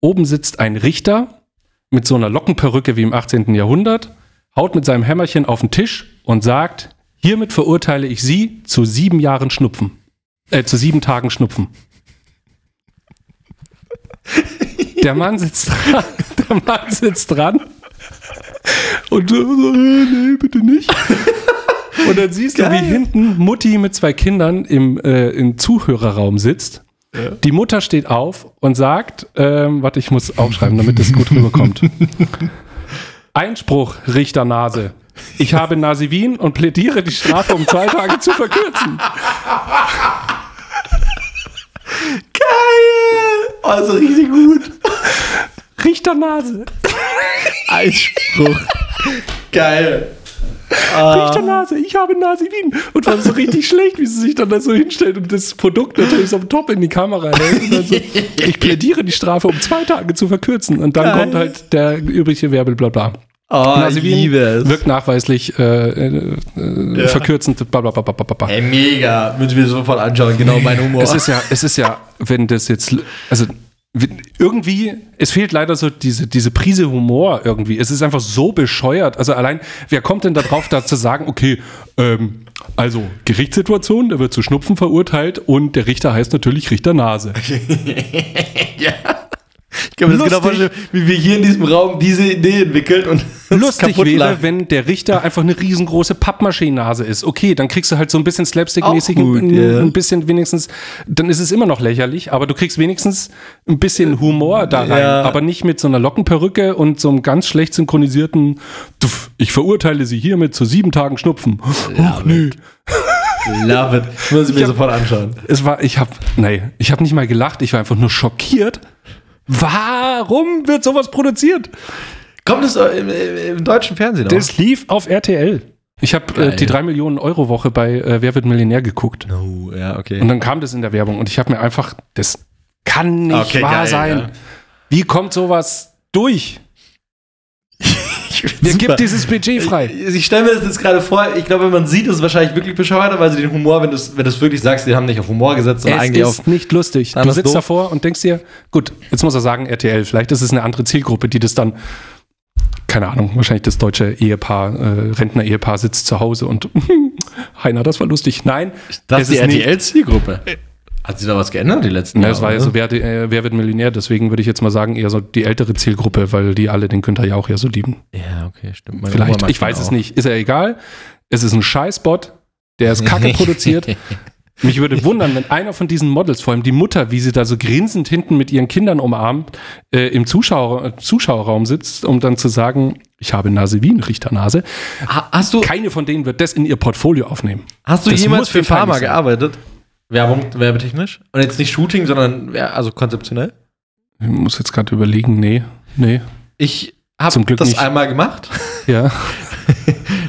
Oben sitzt ein Richter mit so einer Lockenperücke wie im 18. Jahrhundert, haut mit seinem Hämmerchen auf den Tisch und sagt, hiermit verurteile ich Sie zu sieben Jahren Schnupfen. Äh, zu sieben Tagen Schnupfen. Der Mann sitzt dran. Der Mann sitzt dran. Und so, äh, nee, bitte nicht. Und dann siehst du, wie Geil. hinten Mutti mit zwei Kindern im, äh, im Zuhörerraum sitzt. Die Mutter steht auf und sagt, ähm, warte, ich muss aufschreiben, damit es gut rüberkommt. Einspruch, Richter Nase. Ich habe Nasivin und plädiere die Strafe um zwei Tage zu verkürzen. Geil! Also richtig gut. Richternase. Einspruch. Geil. Richternase, ich habe Nasivin. Und war so richtig schlecht, wie sie sich dann da so hinstellt und das Produkt natürlich so am Top in die Kamera hält. So, ich plädiere die Strafe um zwei Tage zu verkürzen. Und dann Geil. kommt halt der übrige Werbel, bla bla. Oh, liebe es. wirkt nachweislich äh, äh, äh, Ja. verkürzend, bla bla bla bla bla. bla. Ey, mega. Müssen wir sofort anschauen. Genau mein Humor. Es ist ja, es ist ja, wenn das jetzt, also irgendwie, es fehlt leider so diese, diese Prise Humor irgendwie. Es ist einfach so bescheuert. Also allein, wer kommt denn da drauf, da zu sagen, okay, ähm, also Gerichtssituation, der wird zu Schnupfen verurteilt und der Richter heißt natürlich Richter Nase. ja. Ich kann mir das genau vorstellen, wie wir hier in diesem Raum diese Idee entwickeln und Lustig kaputt wäre, lachen. wenn der Richter einfach eine riesengroße Pappmaschinennase ist. Okay, dann kriegst du halt so ein bisschen slapstick-mäßig, ein, ein bisschen wenigstens, dann ist es immer noch lächerlich, aber du kriegst wenigstens ein bisschen Humor da rein. Ja. Aber nicht mit so einer Lockenperücke und so einem ganz schlecht synchronisierten, "Tuff, ich verurteile sie hiermit zu sieben Tagen Schnupfen. Ach nee. Love it. Muss ich mir sofort anschauen. Es war, ich habe, nee, ich habe nicht mal gelacht, ich war einfach nur schockiert. Warum wird sowas produziert? Kommt es im, im, im deutschen Fernsehen auch? Das lief auf RTL. Ich habe äh, die 3 Millionen Euro Woche bei äh, Wer wird Millionär geguckt. No, ja, okay. Und dann kam das in der Werbung und ich habe mir einfach, das kann nicht Okay, wahr geil, sein. ja. Wie kommt sowas durch? Wer gibt dieses Budget frei? Ich, ich stelle mir das jetzt gerade vor, ich glaube, wenn man sieht, ist es wahrscheinlich wirklich bescheuert, weil sie den Humor, wenn du es wenn du's wirklich sagst, die haben nicht auf Humor gesetzt, sondern Es eigentlich ist auf. nicht lustig. Du sitzt doof. davor und denkst dir, gut, jetzt muss er sagen RTL, vielleicht ist es eine andere Zielgruppe, die das dann, keine Ahnung, wahrscheinlich das deutsche Ehepaar, äh, Rentner-Ehepaar sitzt zu Hause und Heiner, das war lustig. Nein, Das ist die. RTL-Zielgruppe. Hat sich da was geändert die letzten Ja, das war ja so, wer, äh, wer wird Millionär? Deswegen würde ich jetzt mal sagen, eher so die ältere Zielgruppe, weil die alle den Günther ja auch ja so lieben. Ja, okay, stimmt. Meine Vielleicht, ich weiß den es auch. nicht. Ist ja egal. Es ist ein Scheißbot, der ist kacke produziert. Mich würde wundern, wenn einer von diesen Models, vor allem die Mutter, wie sie da so grinsend hinten mit ihren Kindern umarmt, äh, im Zuschauer, Zuschauerraum sitzt, um dann zu sagen, ich habe Nase wie ein Richternase. Ha- Hast du, Keine von denen wird das in ihr Portfolio aufnehmen. hast du das jemals für Pharma gearbeitet? Werbung, werbetechnisch? Und jetzt nicht Shooting, sondern ja, also konzeptionell? Ich muss jetzt gerade überlegen, nee, nee, Ich habe das nicht. einmal gemacht. ja.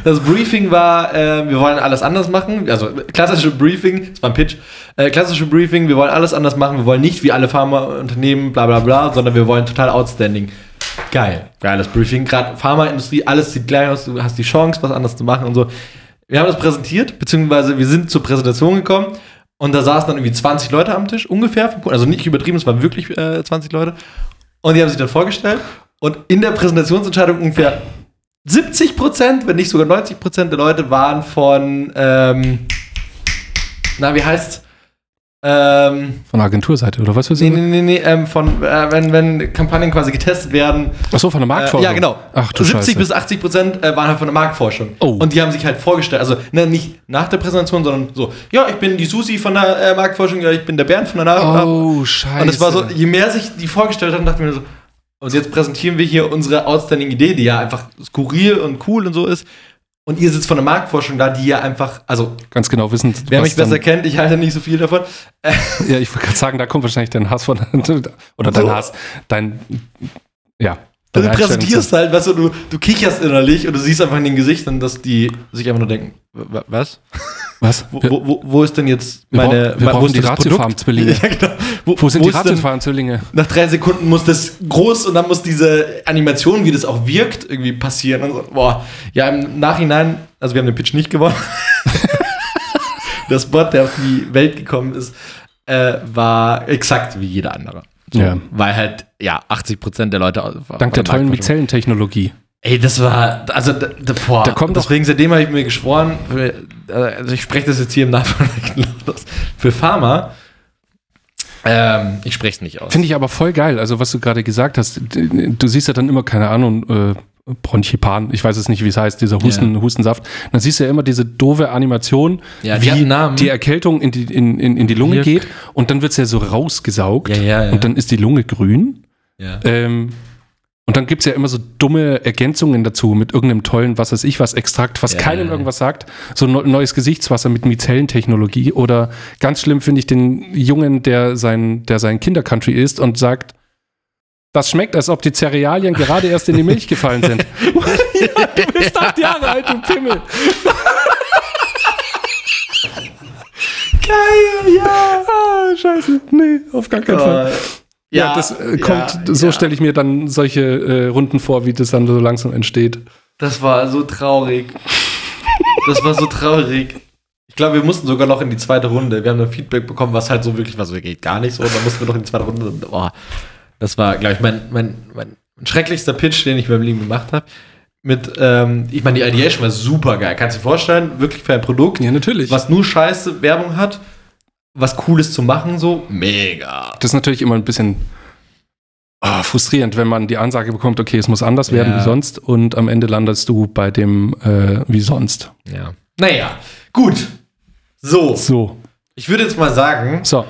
Das Briefing war, äh, wir wollen alles anders machen. Also klassische Briefing, das war ein Pitch. Äh, klassische Briefing, wir wollen alles anders machen. Wir wollen nicht wie alle Pharmaunternehmen, bla bla bla, sondern wir wollen total outstanding. Geil. Geiles Briefing. Gerade Pharmaindustrie, alles sieht gleich aus. Du hast die Chance, was anders zu machen und so. Wir haben das präsentiert, beziehungsweise wir sind zur Präsentation gekommen und da saßen dann irgendwie 20 Leute am Tisch, ungefähr. Also nicht übertrieben, es waren wirklich äh, 20 Leute. Und die haben sich dann vorgestellt und in der Präsentationsentscheidung ungefähr 70 Prozent, wenn nicht sogar 90 Prozent der Leute waren von, ähm, na, wie heißt ähm, Von der Agenturseite, oder was für nee, sie? nee, nee, nee, ähm, von, äh, wenn, wenn Kampagnen quasi getestet werden. Achso, von der Äh, Marktforschung. ja, genau. Ach du 70 Scheiße. bis 80 Prozent äh, waren halt von der Marktforschung. Oh. Und die haben sich halt vorgestellt, also ne, nicht nach der Präsentation, sondern so, ja, ich bin die Susi von der äh, Marktforschung, ja, ich bin der Bernd von der Nach Oh, scheiße. Und es war so, je mehr sich die vorgestellt haben, dachte ich mir so, und jetzt präsentieren wir hier unsere outstanding Idee, die ja einfach skurril und cool und so ist. Und ihr sitzt von der Marktforschung da, die ja einfach, also Ganz genau wissen, wer mich besser kennt, ich halte nicht so viel davon. Ja, ich wollte gerade sagen, da kommt wahrscheinlich dein Hass von, oder dein So. Hass, dein, ja. Du präsentierst halt, weißt du, du, du kicherst innerlich und du siehst einfach in den Gesichtern, dass die sich einfach nur denken, "Wa- was? Was? Wo, wo, wo, wo ist denn jetzt meine, wir wo brauchen die? Ratiofarm-Zwillinge. Ja, genau. Wo, Wo sind die ist denn- Ratiofarm-Zwillinge? nach drei Sekunden muss das groß und dann muss diese Animation, wie das auch wirkt, irgendwie passieren. Und so, boah, ja, im Nachhinein, also wir haben den Pitch nicht gewonnen. das Bot, der auf die Welt gekommen ist, äh, war exakt wie jeder andere. So, Ja. Weil halt, ja, 80% der Leute. Dank der tollen Mizellentechnologie. Ey, das war, also, da, da, boah, Da kommt deswegen, seitdem habe ich mir geschworen, für, also ich spreche das jetzt hier im Nachhinein aus, für Pharma, ähm, ich spreche es nicht aus. Finde ich aber voll geil. Also, was du gerade gesagt hast, du siehst ja dann immer, keine Ahnung, äh, Bronchipan, ich weiß es nicht, wie es heißt, dieser Husten, Hustensaft. Dann siehst du ja immer diese doofe Animation, Ja, die wie die Erkältung in die, in, in, in die Lunge Wirk- geht und dann wird es ja so rausgesaugt Ja, ja, und dann ist die Lunge grün. Ähm, Und dann gibt es ja immer so dumme Ergänzungen dazu mit irgendeinem tollen, was weiß ich, was Extrakt, was keinem irgendwas sagt. So ein neu- neues Gesichtswasser mit Mizellentechnologie. Oder ganz schlimm finde ich den Jungen, der sein, der sein Kindercountry isst und sagt, das schmeckt, als ob die Cerealien gerade erst in die Milch gefallen sind. ja, du bist acht Jahre alt, du Pimmel. Geil, ja. Ah, scheiße. Nee, auf gar keinen Fall. Ja, das äh, kommt, ja, so ja. stelle ich mir dann solche äh, Runden vor, wie das dann so langsam entsteht. Das war so traurig. Das war so traurig. Ich glaube, wir mussten sogar noch in die zweite Runde. Wir haben ein Feedback bekommen, was halt so wirklich war, so geht gar nicht so. Und dann mussten wir noch in die zweite Runde. Und, oh, das war, glaube ich, mein, mein, mein schrecklichster Pitch, den ich meinem Leben gemacht habe. Mit, ähm, ich meine, die Ideation war super geil. Kannst du dir vorstellen, wirklich für ein Produkt, natürlich. was nur scheiße Werbung hat, was Cooles zu machen, so mega. Das ist natürlich immer ein bisschen ah, frustrierend, wenn man die Ansage bekommt, okay, es muss anders werden Ja. wie sonst und am Ende landest du bei dem äh, wie sonst. Ja. Naja, gut. So, So. ich würde jetzt mal sagen, So.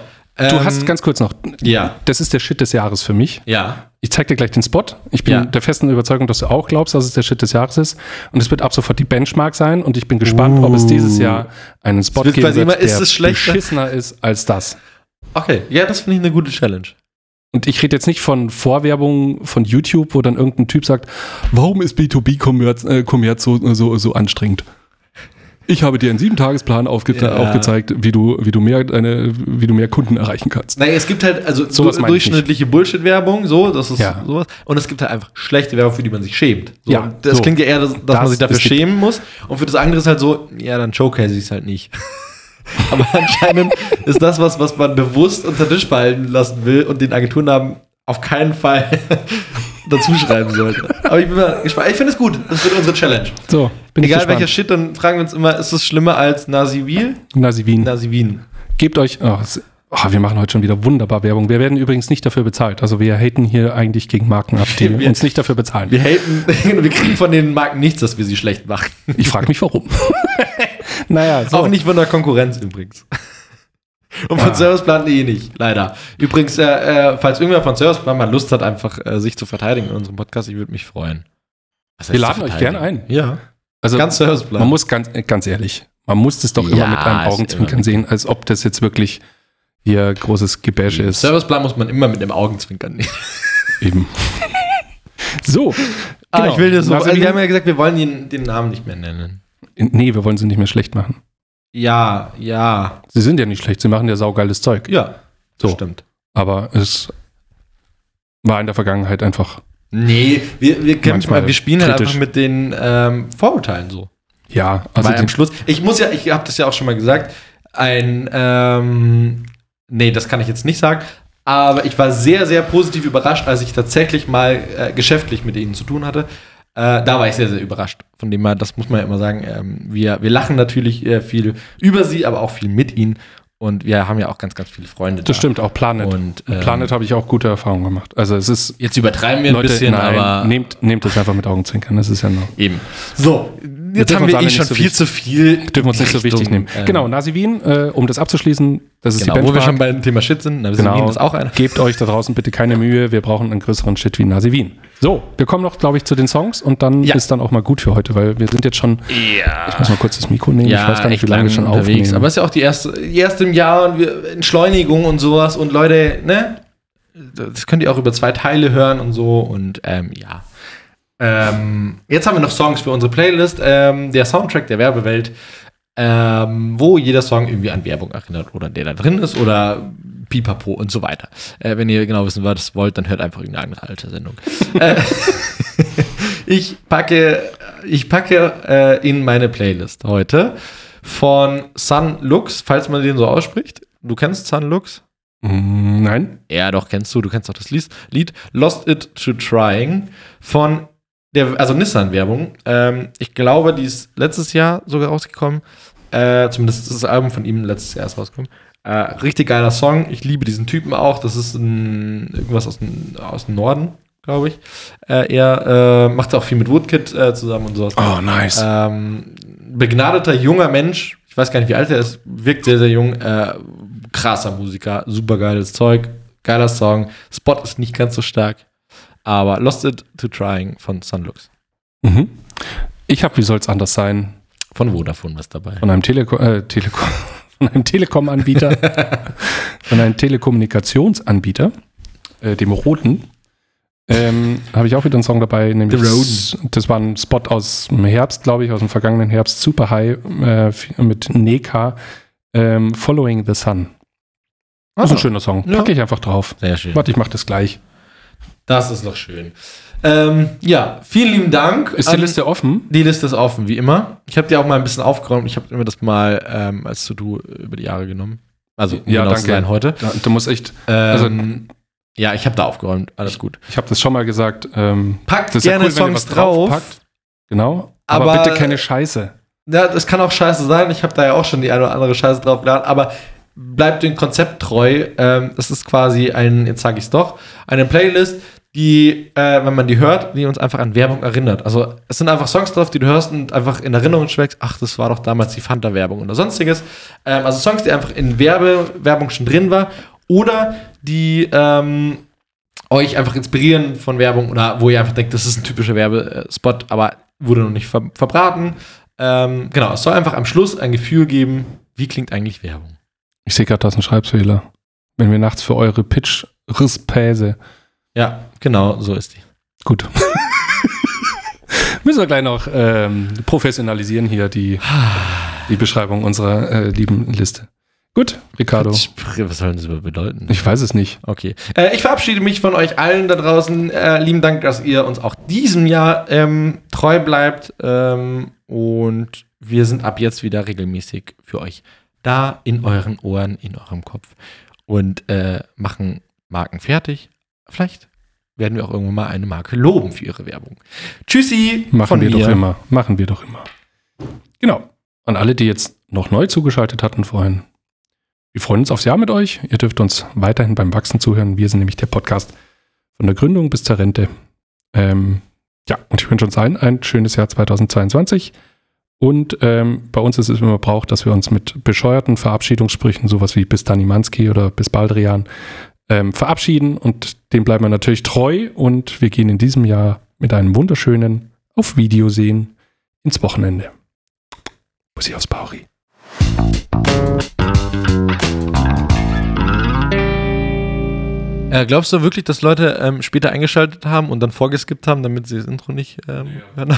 Du Ähm, hast ganz kurz noch, ja, das ist der Shit des Jahres für mich. ja, Ich zeig dir gleich den Spot. Ich bin Ja. der festen Überzeugung, dass du auch glaubst, dass es der Shit des Jahres ist. Und es wird ab sofort die Benchmark sein. Und ich bin gespannt, ob es dieses Jahr einen Spot geben wird, immer, ist der es schlechter? beschissener ist als das. Okay, ja, das finde ich eine gute Challenge. Und ich rede jetzt nicht von Vorwerbung von YouTube, wo dann irgendein Typ sagt, warum ist B2B-Kommerz äh, Kommerz so, so, so anstrengend? Ich habe dir einen Sieben-Tagesplan aufge Ja. aufgezeigt, wie du, wie, du mehr, deine, wie du mehr Kunden erreichen kannst. Nein, es gibt halt also Sowas du- durchschnittliche Bullshit-Werbung, so, das ist Ja. sowas. Und es gibt halt einfach schlechte Werbung, für die man sich schämt. So, Ja, das so. klingt ja eher, dass, dass Das man sich dafür schämen muss. Und für das andere ist halt so, ja, dann showcase ich es halt nicht. Aber anscheinend ist das was, was man bewusst unter den Tisch fallen lassen will und den Agenturnamen auf keinen Fall dazu schreiben sollte. Aber ich bin mal gespannt. Ich finde es gut. Das wird unsere Challenge. So, bin Egal ich welcher. Shit, dann fragen wir uns immer, ist es schlimmer als Nasivil? Nasivin. Nasivin. Gebt euch, oh, oh, wir machen heute schon wieder wunderbar Werbung. Wir werden übrigens nicht dafür bezahlt. Also wir haten hier eigentlich gegen Marken ab, die Wir- uns nicht dafür bezahlen. Wir haten, wir kriegen von den Marken nichts, dass wir sie schlecht machen. Ich frage mich warum. naja, so. Auch nicht von der Konkurrenz übrigens. Und von Ah. Serviceplan.de nicht, leider. Übrigens, äh, äh, falls irgendwer von Serviceplan mal Lust hat, einfach äh, sich zu verteidigen in unserem Podcast, ich würde mich freuen. Wir laden euch gerne ein. Ja, Also ganz Serviceplan. man muss ganz, äh, ganz ehrlich, man muss das doch immer Ja, mit einem Augenzwinkern immer- sehen, als ob das jetzt wirklich hier großes Gebäsch ist. Serviceplan muss man immer mit dem Augenzwinkern nehmen. Eben. so. Ah, genau. ich will dir so, also wir haben ja gesagt, wir wollen den, den Namen nicht mehr nennen. nee, wir wollen sie nicht mehr schlecht machen. Ja, ja, Sie sind ja nicht schlecht, sie machen ja saugeiles Zeug. ja. So. Stimmt. Aber es war in der Vergangenheit einfach, Nee, wir, wir, kämpfen, wir spielen halt einfach mit den ähm, Vorurteilen so. ja, also Weil am Schluss, ich muss ja, ich habe das ja auch schon mal gesagt, ein, ähm, nee, das kann ich jetzt nicht sagen, aber ich war sehr, sehr positiv überrascht, als ich tatsächlich mal äh, geschäftlich mit ihnen zu tun hatte. Äh, da war ich sehr, sehr überrascht. Von dem her, das muss man ja immer sagen, ähm, wir, wir lachen natürlich äh, viel über sie, aber auch viel mit ihnen. Und wir haben ja auch ganz, ganz viele Freunde das stimmt, auch Planet. Und, ähm, Planet habe ich auch gute Erfahrungen gemacht. Also es ist, Jetzt übertreiben wir ein Leute, bisschen, nein, aber nehmt, nehmt es einfach mit Augenzwinkern, das ist ja noch. eben. So, jetzt haben wir eh schon so viel wichtig- zu viel. Dürfen wir uns nicht so wichtig nehmen. ähm, genau, Nasivin, äh, um das abzuschließen, das ist Genau, die wo wir schon beim Thema Shit sind, na, wir Genau. sind das auch einer. Gebt euch da draußen bitte keine Mühe, wir brauchen einen größeren Shit wie Nasivin. So, wir kommen noch, glaube ich, zu den Songs und dann Ja. ist dann auch mal gut für heute, weil wir sind jetzt schon, Ja. ich muss mal kurz das Mikro nehmen, ich weiß gar nicht, wie lange wir schon lang aufnehmen. Aber es ist ja auch die erste, die erste im Jahr und wir, Entschleunigung und sowas und Leute, ne? Das könnt ihr auch über zwei Teile hören und so und ähm, ja. Ähm, jetzt haben wir noch Songs für unsere Playlist. Ähm, der Soundtrack der Werbewelt, ähm, wo jeder Song irgendwie an Werbung erinnert oder der da drin ist oder Pipapo und so weiter. Äh, wenn ihr genau wissen, was wollt, dann hört einfach irgendeine alte Sendung. äh, ich packe, ich packe äh, in meine Playlist heute von Sun Lux, falls man den so ausspricht. Du kennst Sun Lux? Mm, Nein? Ja, doch, kennst du. Du kennst doch das. Lied Lost It to Trying von der, also Nissan-Werbung. Ähm, ich glaube, die ist letztes Jahr sogar rausgekommen. Äh, zumindest ist das Album von ihm letztes Jahr erst rausgekommen. Äh, richtig geiler Song. Ich liebe diesen Typen auch. Das ist ein, irgendwas aus dem, aus dem Norden, glaube ich. Äh, er äh, macht auch viel mit Woodkid äh, zusammen und sowas. Oh, nice. Ähm, begnadeter junger Mensch, ich weiß gar nicht, wie alt er ist, wirkt sehr, sehr jung. Äh, krasser Musiker, super geiles Zeug, geiler Song. Spot ist nicht ganz so stark. Aber Lost It to Trying von Sunlux. Mhm. Ich habe, wie soll es anders sein, Von Vodafone was dabei. von einem Teleko äh, Telekom, von einem Telekom-Anbieter, von einem Telekommunikationsanbieter, äh, dem Roten, ähm, habe ich auch wieder einen Song dabei, nämlich The das, das war ein Spot aus dem Herbst, glaube ich, aus dem vergangenen Herbst, Super High äh, mit Neka, ähm, Following the Sun. Das ist ein schöner Song. Ja. Packe ich einfach drauf. Sehr schön. Warte, ich mache das gleich. Das ist noch schön. Ähm, ja, vielen lieben Dank. Ist die an- Liste offen? Die Liste ist offen, wie immer. Ich habe dir auch mal ein bisschen aufgeräumt. Ich habe mir das mal ähm, als To-Do über die Jahre genommen. Also, um Ja, genau danke. sein heute. Ja, du musst echt, Ähm, ja, ich habe da aufgeräumt. Alles gut. ich habe das schon mal gesagt, ähm, Packt ist ja gerne cool, Songs drauf. draufpackt. Genau. Aber, Aber- bitte keine Scheiße. Ja, das kann auch scheiße sein. Ich habe da ja auch schon die eine oder andere Scheiße drauf geladen. Aber bleibt dem Konzept treu. Ähm, das ist quasi ein, jetzt sage ich es doch, eine Playlist, die, äh, wenn man die hört, die uns einfach an Werbung erinnert. Also es sind einfach Songs drauf, die du hörst und einfach in Erinnerung schwelgst. Ach, das war doch damals die Fanta-Werbung oder sonstiges. Ähm, also Songs, die einfach in Werbe Werbung schon drin war oder die ähm, euch einfach inspirieren von Werbung oder wo ihr einfach denkt, das ist ein typischer Werbespot, aber wurde noch nicht ver verbraten. Ähm, genau, es soll einfach am Schluss ein Gefühl geben, wie klingt eigentlich Werbung. Ich sehe gerade, da ist ein Schreibfehler. Wenn wir nachts für eure Pitch-Rispäse. Ja, genau, so ist die. Gut. Müssen wir gleich noch ähm, professionalisieren hier die, die Beschreibung unserer äh, lieben Liste. Gut, Ricardo. Was soll das bedeuten? Ich weiß es nicht. Okay. Äh, ich verabschiede mich von euch allen da draußen. Äh, lieben Dank, dass ihr uns auch diesem Jahr ähm, treu bleibt. Ähm, und wir sind ab jetzt wieder regelmäßig für euch da in euren Ohren, in eurem Kopf und äh, machen Marken fertig. Vielleicht werden wir auch irgendwann mal eine Marke loben für ihre Werbung. Tschüssi. Machen wir mir. doch immer. Machen wir doch immer. Genau. An alle, die jetzt noch neu zugeschaltet hatten vorhin. Wir freuen uns aufs Jahr mit euch. Ihr dürft uns weiterhin beim Wachsen zuhören. Wir sind nämlich der Podcast von der Gründung bis zur Rente. Ähm, ja, und ich wünsche uns allen ein schönes Jahr 2022. Und ähm, bei uns ist es immer braucht, dass wir uns mit bescheuerten Verabschiedungssprüchen, sowas wie bis Danimanski oder bis Baldrian, ähm, verabschieden. Und dem bleiben wir natürlich treu. Und wir gehen in diesem Jahr mit einem wunderschönen auf Video sehen ins Wochenende. Bussi aufs Bauri. Äh, glaubst du wirklich, dass Leute ähm, später eingeschaltet haben und dann vorgeskippt haben, damit sie das Intro nicht ähm, hören?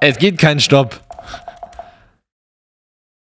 Es geht kein Stopp.